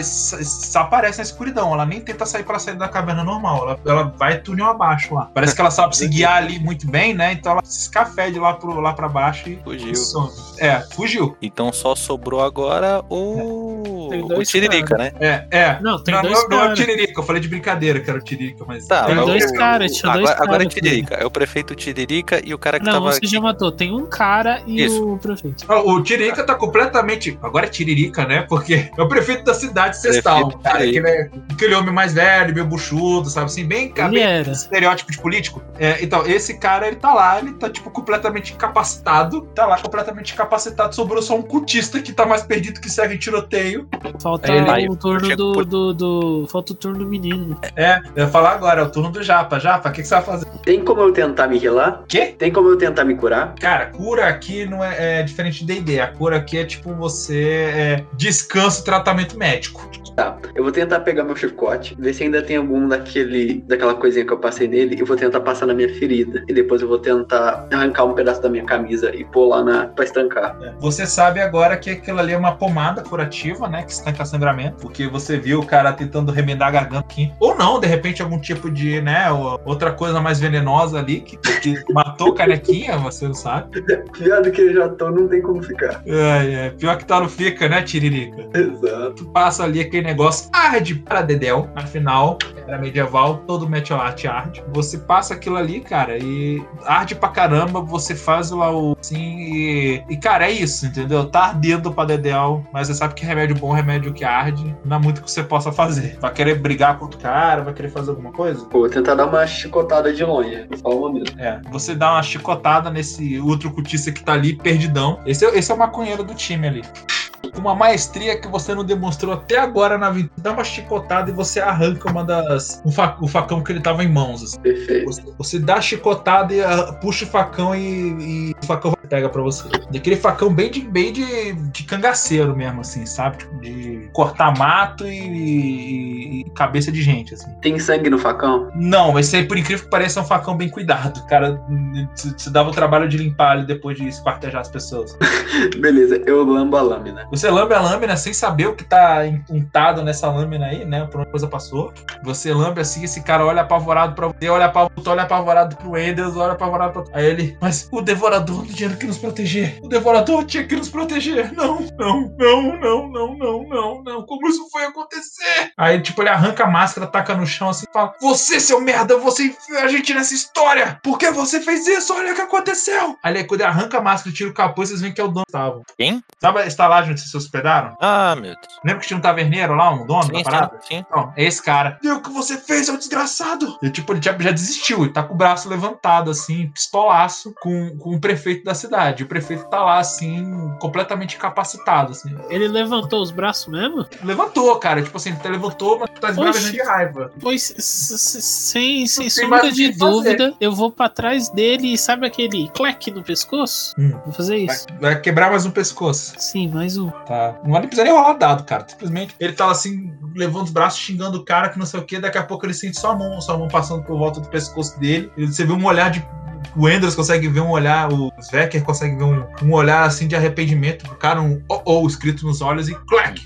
B: aparece na escuridão. Ela nem tenta sair para sair da caverna normal. Ela, ela vai túnel abaixo lá. Parece que ela sabe se guiar ali muito bem, né? Então ela se escafede lá, pro, lá pra baixo e
F: Fugiu.
B: some. É, fugiu.
F: Então só sobrou agora o.
C: Tem
F: O Tiririca, né?
B: É, é.
C: Não, tem
B: não,
C: dois
B: não, não é o
C: caras.
B: Tiririca, eu falei de brincadeira que era o Tiririca, mas.
F: Tá,
C: Tem
F: mas
C: dois caras, tinha dois
F: agora, agora é
C: caras,
F: Tiririca. É o prefeito Tiririca e o cara que
C: Não,
F: tava.
C: você já matou. Tem um cara e
F: Isso.
C: o prefeito.
B: Ah, O Tiririca tá completamente. Agora é Tiririca, né? Porque é o prefeito da cidade
F: Prefeito
B: cara. Aquele, aquele homem mais velho, meio buchudo, sabe assim? Bem, bem estereótipo de político. É, então, esse cara, ele tá lá, ele tá, tipo, completamente incapacitado. Tá lá completamente incapacitado. Sobrou só um cultista que tá mais perdido que em tiroteio.
C: Falta o turno do, do, do- Falta o turno do menino.
B: É, eu ia falar agora, é o turno do Japa. Japa, o que, que você vai fazer?
H: Tem como eu tentar me healar?
B: Quê?
H: Tem como eu tentar me curar?
B: Cara, cura aqui não é, é diferente de D&D. A cura aqui é tipo você é, descanso e tratamento médico.
H: Tá. Eu vou tentar pegar meu chicote, ver se ainda tem algum daquele, daquela coisinha que eu passei nele, e vou tentar passar na minha ferida. E depois eu vou tentar arrancar um pedaço da minha camisa e pôr lá na, pra estancar.
B: Você sabe agora que aquilo ali é uma pomada curativa, né? Que estanca sangramento. Porque você viu o cara tentando remendar a garganta aqui. Ou não, de repente, algum tipo de, né? ou- Outra coisa mais venenosa ali que, que matou o canequinha, você não sabe.
H: Viado que eu já tô, não tem como ficar.
B: É, é. Pior que tá no fica, né, Tiririca?
H: Exato.
B: Tu passa ali aquele negócio arde para Dedel. Afinal, era medieval, todo metiolate arde. Você passa aquilo ali, cara, e arde pra caramba. Você faz lá o. Assim, e, e, cara, é isso, entendeu? Tá ardendo pra Dedel, mas você sabe que remédio bom, remédio que arde, não há muito que você possa fazer. Vai querer brigar contra o cara, vai querer fazer alguma coisa?
H: Pô, vou tentar dar uma chicotada de longe. Só uma mesmo.
B: É, você dá uma chicotada nesse outro cutista que tá ali, perdidão. Esse é, esse é o maconheiro do time ali. Uma maestria que você não demonstrou até agora na vida. Dá uma chicotada e você arranca uma das. Um fa- o facão que ele tava em mãos. assim.
H: Perfeito.
B: Você, você dá a chicotada e ah, puxa o facão e, e o facão pega pra você. Daquele facão bem de, bem de, de cangaceiro mesmo, assim, sabe? Tipo, de cortar mato e, e- e cabeça de gente, assim.
H: Tem sangue no facão?
B: Não, esse aí, por incrível que pareça, é um facão bem cuidado. Cara, se, se dava o trabalho de limpar ele depois de esquartejar as pessoas.
H: Beleza, eu lambo a lâmina.
B: Você lambe a lâmina sem saber o que tá untado nessa lâmina aí, né? Por uma coisa passou. Você lambe assim, esse cara olha apavorado pra você, olha apavorado, olha apavorado pro Enders, olha apavorado pra. Aí ele, mas o devorador não tinha que nos proteger. O devorador tinha que nos proteger. Não, não, não, não, não, não, não, não. Como isso foi acontecer? Aí, tipo, ele arranca a máscara, taca no chão assim e fala: Você, seu merda, você enfiou a gente nessa história! Por que você fez isso? Olha o que aconteceu! Aí, quando ele arranca a máscara e tira o capuz, vocês veem que é o dono que.
F: Quem?
B: Sabe a estalagem onde vocês se hospedaram?
F: Ah, meu Deus.
B: Lembra que tinha um taverneiro lá, um dono da
F: Sim,
B: parada?
F: sim, sim.
B: Não, é esse cara. E o que você fez, seu desgraçado? E tipo, ele já, já desistiu. Ele tá com o braço levantado, assim, pistolaço, com, com o prefeito da cidade. O prefeito tá lá, assim, completamente incapacitado, assim.
C: Ele levantou os braços mesmo?
B: Levantou, cara. Tipo assim, ele até levantou, mas tá esbravejando de raiva.
C: Pois, sem, sem sombra de dúvida, eu vou pra trás dele e sabe aquele clec no pescoço?
B: Hum.
C: Vou fazer
B: Vai,
C: isso.
B: vai quebrar mais um pescoço.
C: Sim, mais um.
B: Tá. Não vai nem precisar nem rolar dado, cara. Simplesmente ele tá lá assim, levando os braços, xingando o cara, que não sei o que. Daqui a pouco ele sente sua mão, sua mão passando por volta do pescoço dele. Ele- Você vê um olhar de. O Enders consegue ver um olhar, o Svecker consegue ver um, um olhar assim de arrependimento do cara, um oh oh escrito nos olhos e clac!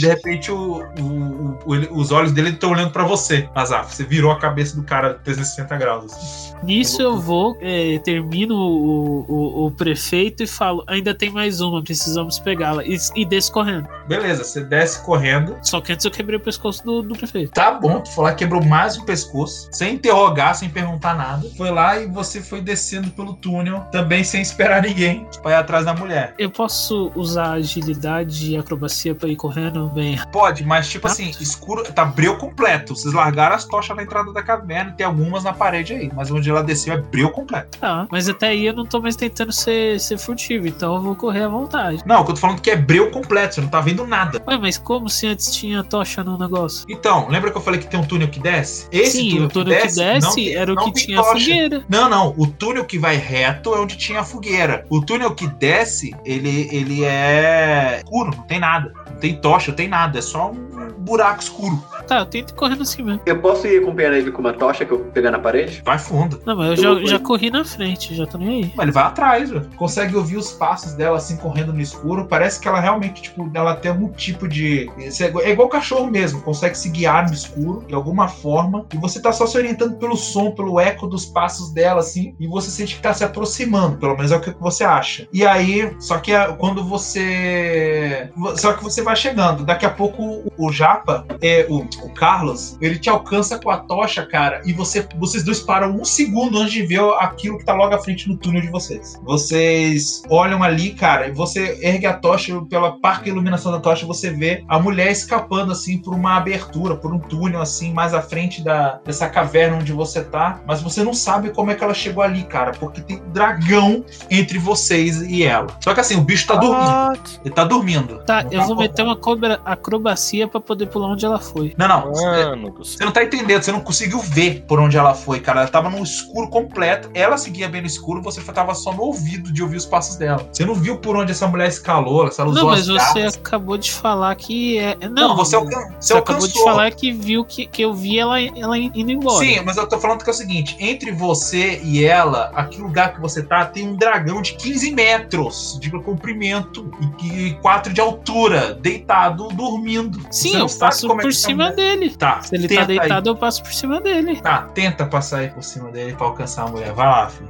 B: De repente o, o- o- os olhos dele estão olhando pra você, Azaf. Você virou a cabeça do cara 360 graus. assim.
C: Nisso eu vou, é, termino o, o, o prefeito e falo: ainda tem mais uma, precisamos pegá-la. E, e desço correndo.
B: Beleza, você desce correndo.
C: Só que antes eu quebrei o pescoço do, do prefeito.
B: Tá bom, tu foi lá, quebrou mais um pescoço, sem interrogar, sem perguntar nada. Foi lá e você foi descendo pelo túnel, também sem esperar ninguém, pra ir atrás da mulher.
C: Eu posso usar agilidade e acrobacia pra ir correndo bem.
B: Pode, mas tipo assim, escuro, tá breu completo. Vocês largaram as tochas na entrada da caverna, tem algumas na parede aí, mas onde ela desceu é breu completo.
C: Tá, mas até aí eu não tô mais tentando ser, ser furtivo, então eu vou correr à vontade.
B: Não, eu tô falando que é breu completo, você não tá vendo nada.
C: Ué, mas como se antes tinha tocha no negócio?
B: Então, lembra que eu falei que tem um túnel que desce? Esse
C: Sim, o túnel que desce,
B: não tem-
C: era o
B: não
C: que tinha a
B: tocha.
C: fogueira.
B: Não, não. O túnel que vai reto é onde tinha a fogueira. O túnel que desce, ele, ele é escuro, não tem nada. Não tem tocha, não tem nada. É só um buraco escuro.
C: Tá, eu tento correr assim mesmo.
H: Eu posso ir acompanhando ele com uma tocha que eu pegar na parede?
B: Vai fundo.
C: Não, mas eu,
H: Eu
C: já, já corri na frente, já tô nem aí.
B: Mas ele vai atrás, velho. Consegue ouvir os passos dela assim correndo no escuro. Parece que ela realmente, tipo, ela tem algum tipo de. É é igual cachorro mesmo, consegue se guiar no escuro de alguma forma. E você tá só se orientando pelo som, pelo eco dos passos dela, assim. E você sente que tá se aproximando, pelo menos é o que você acha. E aí, só que quando você. Só que você vai chegando. Daqui a pouco o, o Japa, é, o, o Carlos, ele te alcança com a tocha, cara. E você, vocês dois param um segundo antes de ver aquilo que tá logo à frente no túnel de vocês. Vocês olham ali, cara, e você ergue a tocha, pela parca iluminação da tocha, você vê a mulher escapando assim por uma abertura, por um túnel assim, mais à frente da, dessa caverna onde você tá. Mas você não sabe como é que ela chegou ali, cara, porque tem um dragão entre vocês e ela. Só que assim, o bicho tá dormindo. Ele tá dormindo.
C: Tá,
B: Não
C: eu vou
B: acordado.
C: meter uma cobra- acrobacia pra poder pular onde ela foi.
B: Não, não.
F: Mano
B: Você não tá entendendo, você não conseguiu ver por onde ela foi, cara. Ela tava no escuro completo. Ela seguia bem no escuro, você tava só no ouvido de ouvir os passos dela. Você não viu por onde essa mulher escalou, ela usou
C: Não,
B: as
C: mas você
B: garras.
C: Acabou de falar que é. é-
B: Não,
C: Não,
B: você, alcan- você
C: você acabou de falar que viu que, que eu vi ela, ela indo embora.
B: Sim, mas eu tô falando que é o seguinte: entre você e ela, aquele lugar que você tá, tem um dragão de 15 metros de comprimento e 4 de altura, deitado, dormindo.
C: Sim, eu passo
B: é
C: por cima
B: mulher-
C: dele.
B: Tá,
C: Se ele tá
B: aí.
C: deitado, eu passo por cima dele.
B: Tá, tenta passar aí por cima dele pra alcançar a mulher. Vai lá, filho.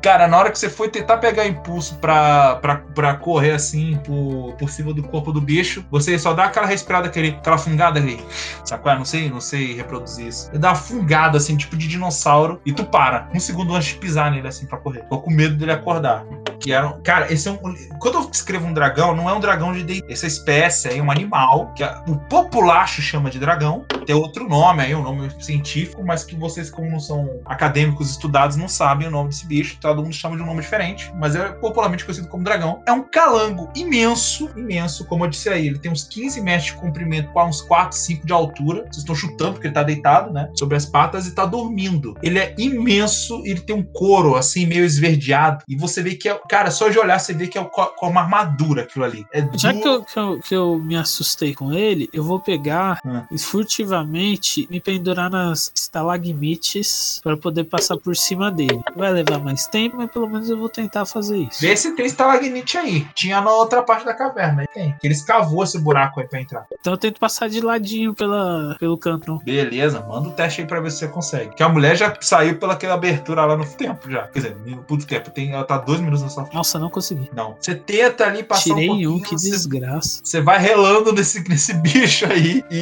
B: Cara, na hora que você foi tentar pegar impulso pra, pra, pra correr assim por, por cima do corpo do bicho, você só dá aquela respirada, aquele, aquela fungada ali. Sacou? Não sei, não sei reproduzir isso. Você dá uma fungada assim, tipo de dinossauro, e tu para. Um segundo antes de pisar nele assim pra correr. Tô com medo dele acordar. Que era, um- cara, esse é um. Quando eu escrevo um dragão, não é um dragão de D&D. Essa espécie aí é um animal que a- o populacho chama de dragão. Tem outro nome aí, um nome científico, mas que vocês, como não são acadêmicos estudados, não sabem o nome desse bicho. Todo mundo chama de um nome diferente, mas é popularmente conhecido como dragão. É um calango imenso, imenso, como eu disse aí. Ele tem uns 15 metros de comprimento, com uns 4, 5 de altura. Vocês estão chutando porque ele tá deitado, né? Sobre as patas e tá dormindo. Ele é imenso, ele tem um couro assim, meio esverdeado. E você vê que é. Cara, só de olhar você vê que é com uma armadura aquilo ali. É
C: Já que eu, que, eu, que eu me assustei com ele, eu vou pegar
B: Hum.
C: e furtivamente me pendurar nas estalagmites para poder passar por cima dele. Vai levar mais tempo, mas pelo menos eu vou tentar fazer isso.
B: Vê se tem estalagnite aí. Tinha na outra parte da caverna. Aí tem. Que eles cavou esse buraco aí pra entrar.
C: Então eu tento passar de ladinho pela, pelo canto.
B: Beleza, manda o teste aí pra ver se você consegue. Que a mulher já saiu pelaquela abertura lá no tempo já. Quer dizer, no puto tempo. Tem, ela tá dois minutos na
C: Nossa, não consegui.
B: Não. Você tenta ali passar
C: Tirei
B: um
C: um,
B: pouquinho.
C: que
B: você,
C: desgraça.
B: você vai relando nesse, nesse bicho aí e,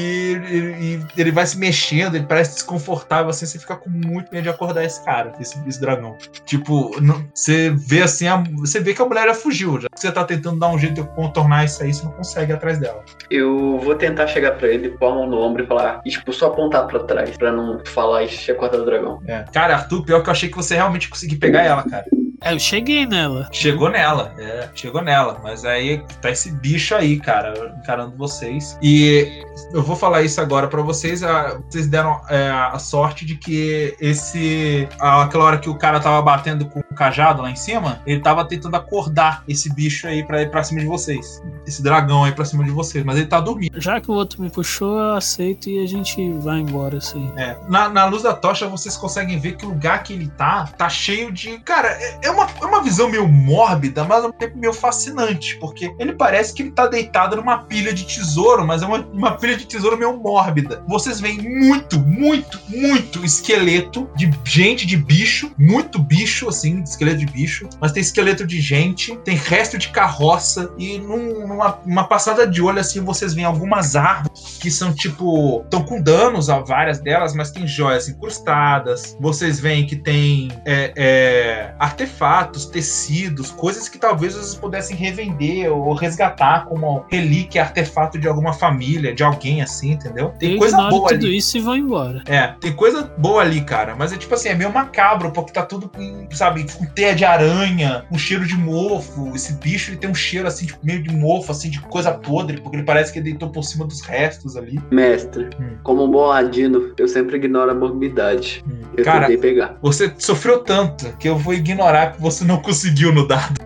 B: e- e ele vai se mexendo, ele parece desconfortável assim. Você fica com muito medo de acordar esse cara, esse, esse dragão. Tipo, não- você vê assim, a- você vê que a mulher já fugiu. Já que você tá tentando dar um jeito de contornar isso aí, você não consegue ir atrás dela.
H: Eu vou tentar chegar pra ele, pôr a mão no ombro e falar, e tipo, só apontar pra trás, pra não falar e acordar o dragão.
B: É. Cara, Arthur, pior que eu achei que você realmente ia conseguir pegar ela, cara.
C: É, eu cheguei nela.
B: Chegou nela, é, chegou nela. Mas aí tá esse bicho aí, cara, encarando vocês. E eu vou falar isso agora pra vocês. a- vocês deram é, a sorte de que esse. a- Aquela hora que o cara tava batendo com o cajado lá em cima, ele tava tentando acordar esse bicho aí pra ir pra cima de vocês. Esse dragão aí pra cima de vocês. Mas ele tá dormindo.
C: Já que o outro me puxou, eu aceito e a gente vai embora, assim.
B: É. Na, na luz da tocha, vocês conseguem ver que o lugar que ele tá tá cheio de. Cara, é, é uma, é uma visão meio mórbida, mas ao mesmo tempo meio fascinante. Porque ele parece que ele tá deitado numa pilha de tesouro, mas é uma, uma pilha de tesouro meio mórbida. Vocês veem muito, muito, muito esqueleto de gente, de bicho. Muito bicho, assim, esqueleto de bicho. Mas tem esqueleto de gente, tem resto de carroça. E num- numa uma passada de olho, assim, vocês veem algumas árvores que são tipo. estão com danos a várias delas, mas tem joias incrustadas. Vocês veem que tem é, é, artefatos, tecidos, coisas que talvez vocês pudessem revender ou resgatar como relíquia, artefato de alguma família, de alguém assim, entendeu? Tem
C: eu
B: coisa boa
C: tudo
B: ali.
C: isso e vou embora.
B: É, tem coisa boa ali, cara. Mas é tipo assim, é meio macabro, porque tá tudo com, sabe, com teia de aranha, um cheiro de mofo. Esse bicho ele tem um cheiro assim, tipo, meio de mofo, assim, de coisa podre, porque ele parece que ele deitou por cima dos restos ali.
H: Mestre,
B: Hum.
H: como um bom ladino, eu sempre ignoro a morbidade. Eu
B: Cara,
H: tentei pegar.
B: você sofreu tanto que eu vou ignorar que você não conseguiu no dado.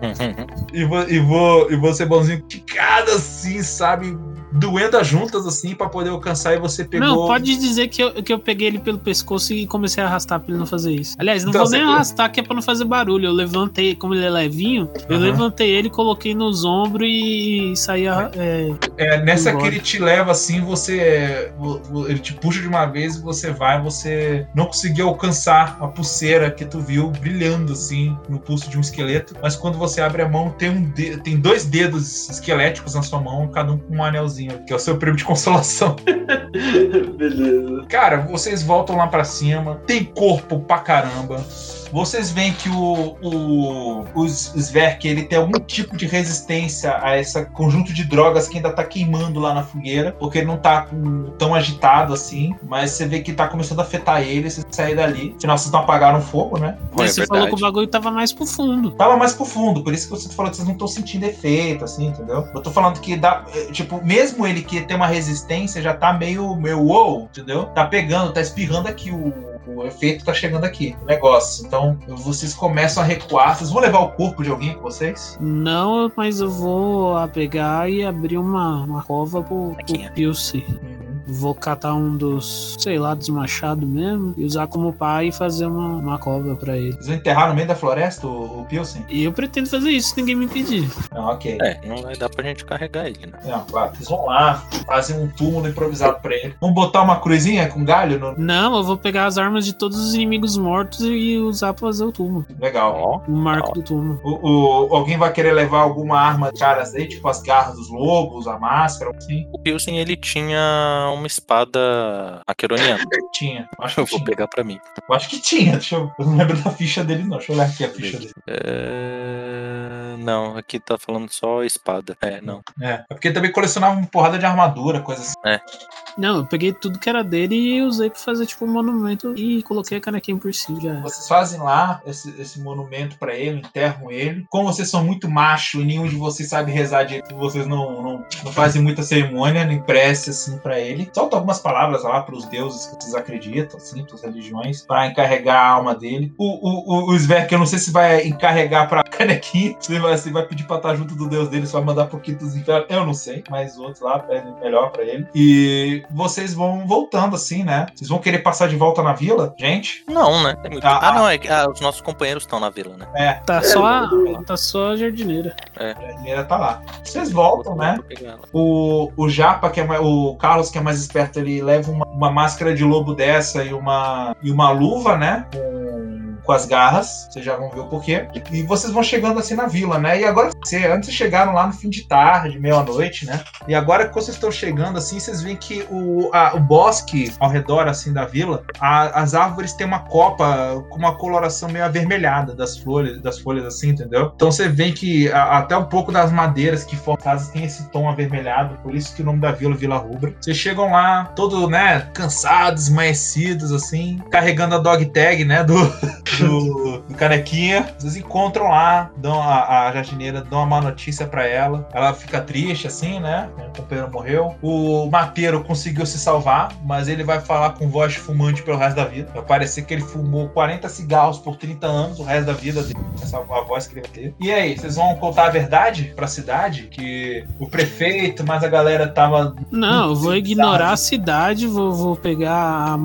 B: E vou, e vou, e vou ser bonzinho, ticada assim, sabe? Doendo as juntas assim pra poder alcançar e você pegou.
C: Não, pode dizer que eu, que eu peguei ele pelo pescoço e comecei a arrastar pra ele não fazer isso. Aliás, não
B: Então,
C: vou nem
B: você-
C: arrastar, que é pra não fazer barulho. Eu levantei, como ele é levinho, eu levantei ele, coloquei nos ombros e saí. É,
B: É, nessa que ele te leva assim, você. é, Ele te puxa de uma vez e você vai, você não conseguiu alcançar a pulseira que tu viu brilhando assim no pulso de um esqueleto. Mas quando você abre a mão, tem, um de- tem dois dedos esqueléticos na sua mão, cada um com um anelzinho, que é o seu prêmio de consolação.
H: Beleza.
B: Cara, vocês voltam lá pra cima, tem corpo pra caramba. Vocês veem que o, o, o Sverk ele tem algum tipo de resistência a esse conjunto de drogas que ainda tá queimando lá na fogueira, porque ele não tá com- tão agitado assim, mas você vê que tá começando a afetar ele, vocês saem dali. Afinal, vocês não apagaram o fogo, né?
F: É
C: você falou que o
F: verdade.
C: bagulho tava mais pro fundo.
B: Tava mais pro fundo, por isso que você falou que vocês não estão sentindo efeito, assim, entendeu? Eu tô falando que dá. eh, Tipo, mesmo ele que tem uma resistência, já tá meio, meio wow, entendeu? Tá pegando, tá espirrando aqui o. O efeito tá chegando aqui, o negócio. Então, vocês começam a recuar. Vocês vão levar o corpo de alguém com vocês?
C: Não, mas eu vou a pegar e abrir uma, uma cova pro, pro? Pilce. Vou catar um dos, sei lá, dos machados mesmo e usar como pai e fazer uma, uma cova pra ele.
B: Vocês vão enterrar no meio da floresta o, o Pilsen?
C: E eu pretendo fazer isso se ninguém me pedir.
B: Não, ok.
F: É, não vai dar pra gente carregar ele, né?
B: Não, claro. Vocês vão lá, fazem um túmulo improvisado pra ele. Vamos botar uma cruzinha com galho no.
C: Não, eu vou pegar as armas de todos os inimigos mortos e usar pra fazer o túmulo.
B: Legal.
F: Ó,
C: O marco
F: Ó.
C: do túmulo.
B: O, o- alguém vai querer levar alguma arma de caras aí, tipo as garras dos lobos, a máscara, assim?
F: o Pilsen ele tinha uma espada aqueroniana.
B: Tinha. Acho
F: Eu
B: que
F: vou
B: tinha.
F: pegar pra mim.
B: Eu acho que tinha. Deixa eu... eu não lembro da ficha dele, não. Deixa eu olhar aqui a ficha dele.
F: É... Não, aqui tá falando só espada. É, não.
B: É. É porque também colecionava uma porrada de armadura, coisa assim.
C: Não, eu peguei tudo que era dele e usei pra fazer tipo um monumento e coloquei a canequinha por cima já.
B: Vocês fazem lá esse, esse monumento pra ele, enterram ele. Como vocês são muito macho e nenhum de vocês sabe rezar direito, vocês não, não, não fazem muita cerimônia, nem prece assim pra ele. Solta algumas palavras lá pros deuses que vocês acreditam, assim, pras religiões, pra encarregar a alma dele. O, o, o, o Sverk, eu não sei se vai encarregar pra canequinha, se vai, se vai pedir pra estar junto do deus dele, se vai mandar pro quinto dos infernos, eu não sei, mas outros lá pedem melhor pra ele. E vocês vão voltando assim, né? Vocês vão querer passar de volta na vila, gente?
F: Não, né? Tem muito-
B: Ah,
F: Ah, não, é que ah, os nossos companheiros estão na vila, né?
B: É,
C: Tá só a, tá só a jardineira.
B: a jardineira tá lá. Vocês voltam, né? O, o Japa, que é mais, o Carlos, que é mais esperto, ele leva uma, uma máscara de lobo dessa e uma, e uma luva, né? Com, com as garras. Vocês já vão ver o porquê. E vocês vão chegando assim na vila, né? E agora, você, antes vocês chegaram lá no fim de tarde, meia-noite, né? E agora que vocês estão chegando assim, vocês veem que o, a- o bosque ao redor assim da vila, a- as árvores têm uma copa com uma coloração meio avermelhada das folhas, das folhas assim, entendeu? Então você vê que a- até um pouco das madeiras que formam casas tem esse tom avermelhado, por isso que o nome da vila Vila Rubra. Vocês chegam lá, todo, né, cansados, esmaecidos assim, carregando a dog tag, né, do, do, do canequinha. Vocês encontram lá, dão a, a jardineira, dão uma má notícia pra ela. Ela fica triste, assim, né? O companheiro morreu. O mapeiro conseguiu se salvar, mas ele vai falar com voz fumante pelo resto da vida. Vai parecer que ele fumou 40 cigarros por 30 anos, o resto da vida dele. Essa é a voz que ele vai ter. E aí, vocês vão contar a verdade pra cidade? Que o prefeito, mas a galera tava.
C: Não, eu vou ignorar a cidade, vou, vou pegar a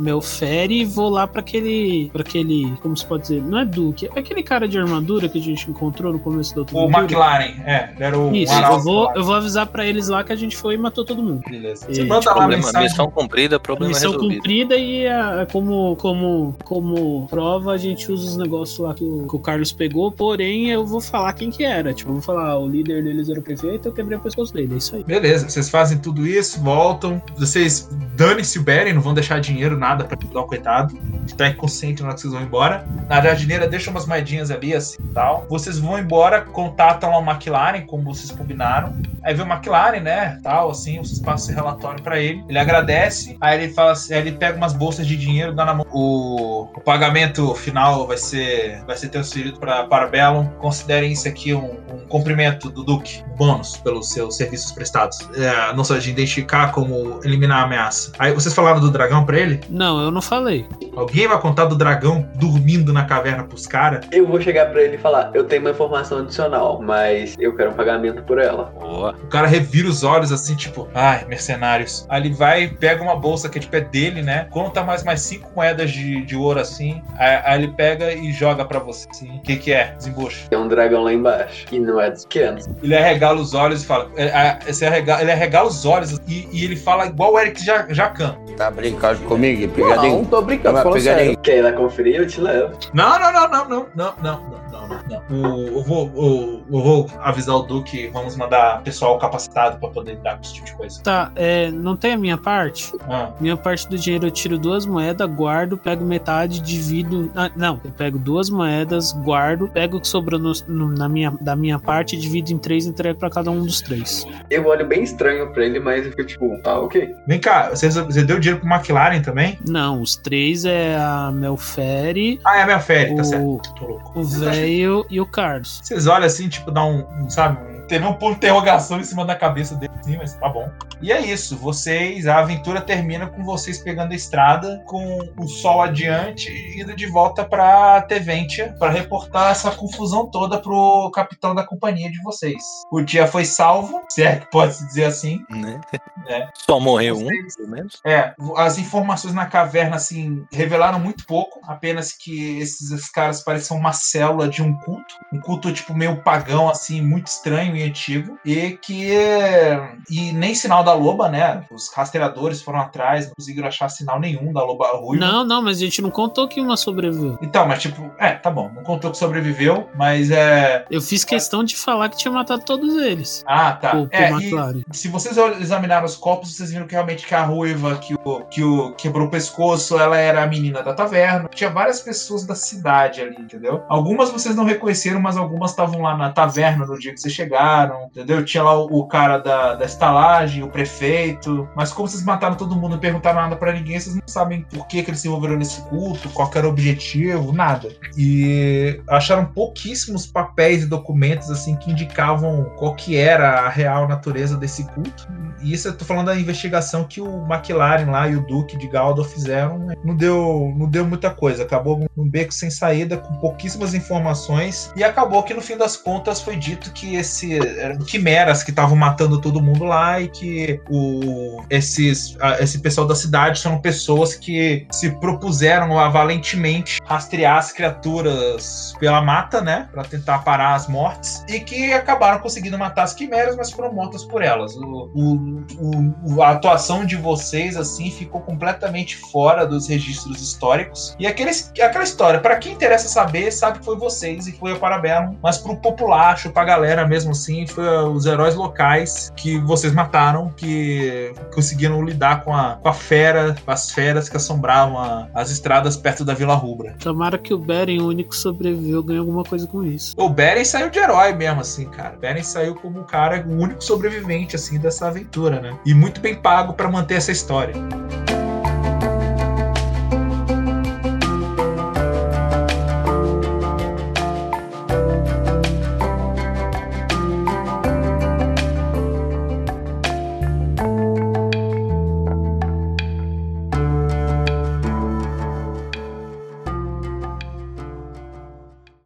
C: meu ferry e vou lá pra aquele. para aquele. Como se pode dizer? Não é Duque, é aquele cara de armadura que a gente encontrou no começo da outra
B: O
C: aventura.
B: McLaren, é, era o
C: Isso, eu vou,
B: lá.
C: eu vou avisar pra eles lá que a gente foi e matou todo mundo.
B: Beleza.
C: E,
B: Você manda lá a
F: Problema,
B: mensagem.
F: missão cumprida, problema
C: Missão
F: resolvido.
C: cumprida e a- como, como, como prova a gente usa os negócios lá que o, que o Carlos pegou, porém eu vou falar quem que era. Tipo, eu vou falar, ah, o líder deles era o prefeito, eu quebrei o pescoço dele, é isso aí.
B: Beleza, vocês fazem tudo isso, voltam. Vocês dane-se o Beren, não vão deixar dinheiro, nada pra ajudar o coitado. Tá inconsciente na hora que vocês vão embora. Na jardineira deixa umas moedinhas ali, assim tal. Vocês vão embora, contatam o McLaren, como vocês combinaram. Aí vê o McLaren, né? Tal, assim, vocês passam esse relatório pra ele. Ele agradece. Aí ele fala assim, aí ele pega umas bolsas de dinheiro, dá na mão. O, o pagamento final vai ser, vai ser transferido pra Parabellum. Considerem isso aqui um, um cumprimento do Duque, bônus pelos seus serviços prestados. É, não só de identificar como eliminar a ameaça. Aí vocês falaram do dragão pra ele?
C: Não, eu não falei.
B: Alguém vai contar do dragão do dormindo na caverna pros caras.
H: Eu vou chegar pra ele e falar, eu tenho uma informação adicional, mas eu quero um pagamento por ela.
F: Boa.
B: O cara revira os olhos assim, tipo, ai, mercenários. Aí ele vai, pega uma bolsa que é tipo é dele, né? Conta mais mais cinco moedas de, de ouro assim. Aí, aí ele pega e joga pra você. Assim. O que que é? Desembucha.
H: Tem um dragão lá embaixo. E não é dos pequenos.
B: Ele arregala os olhos e fala. é, é, esse arrega- ele arregala os olhos e, e ele fala igual o Eric Ja- Jacan.
I: Tá brincando comigo,
J: Não,
I: pegadinho?
J: tô brincando,
I: Tá
J: falando
I: pegadinho.
J: sério.
H: Quer ir lá conferir? Eu te levo.
B: Não, não, não, não, não, não, não, não, não, não, não. O- eu, vou, o- eu vou avisar o Duque, vamos mandar pessoal capacitado pra poder lidar com esse tipo de coisa.
C: Tá, é, não tem a minha parte?
B: Ah,
C: Minha parte do dinheiro eu tiro duas moedas, guardo, pego metade, divido. Ah, não, eu pego duas moedas, guardo, pego o que sobrou no- no- na minha, da minha parte, divido em três e entrego pra cada um dos três.
H: Eu olho bem estranho pra ele, mas eu fico tipo, ah, ok.
B: vem cá, você, você deu dinheiro pro McLaren também?
C: Não, os três é a Melfere,
B: Ah, é a minha férias, tá
C: O-
B: certo. Tô louco.
C: o velho e o Carlos.
B: Vocês olham assim, tipo, dá um, um, sabe, um- teve um ponto de interrogação em cima da cabeça dele, assim, mas tá bom. E é isso, vocês, a aventura termina com vocês pegando a estrada, com o sol adiante, e indo de volta pra Teventia, pra reportar essa confusão toda pro capitão da companhia de vocês. O dia foi salvo, se é que pode se dizer assim.
F: Né?
B: É.
F: Só morreu um,
B: Vocês-
F: pelo menos.
B: É, as informações na caverna, assim, revelaram muito pouco. Apenas que esses, esses caras parecem uma célula de um culto. Um culto, tipo, meio pagão, assim, muito estranho antigo. E que. E nem sinal da loba, né? Os rastreadores foram atrás, não conseguiram achar sinal nenhum da loba ruiva.
C: Não, não, mas a gente não contou que uma sobreviveu.
B: Então, mas tipo, é, tá bom. Não contou que sobreviveu, mas é.
C: Eu fiz questão de falar que tinha matado todos eles.
B: Ah, tá. É, e-
C: McLaren.
B: se vocês examinaram os corpos, vocês viram que realmente que a ruiva que o, que o quebrou o pescoço, ela era a menina da taverna. Tinha várias pessoas da cidade ali, entendeu? Algumas vocês não reconheceram, mas algumas estavam lá na taverna no dia que vocês chegaram, entendeu? Tinha lá o, o cara da, da estalagem, o prefeito. Mas como vocês mataram todo mundo não perguntaram nada pra ninguém, vocês não sabem por que, que eles se envolveram nesse culto, qual era o objetivo, nada. E acharam pouquíssimos papéis e documentos assim que indicavam qual que era a real natureza desse culto. E isso eu tô falando da investigação que o McLaren lá e o Duque de Galdor fizeram. né? Não deu, não deu muita coisa. Acabou num beco sem saída, com pouquíssimas informações. E acabou que no fim das contas foi dito que esse eram quimeras que estavam matando todo mundo lá e que o, esses, a- esse pessoal da cidade são pessoas que se propuseram a valentemente rastrear as criaturas pela mata, né? Pra tentar parar as mortes. E que acabaram conseguindo matar as quimeras, mas foram mortas por elas. O, o- o- a atuação de vocês, assim, ficou completamente fora dos registros históricos. E aqueles, aquela história, pra quem interessa saber, sabe que foi vocês e foi o Parabellum. Mas pro populacho, pra galera mesmo assim, foi os heróis locais que vocês mataram, que conseguiram lidar com a, com a fera, com as feras que assombravam a- as estradas perto da Vila Rubra.
C: Tomara que o Beren, o único que sobreviveu, ganhe alguma coisa com isso.
B: O Beren saiu de herói mesmo, assim, cara. O Beren saiu como o cara, o único sobrevivente, assim, dessa aventura, né? E muito bem pago pra manter essa história.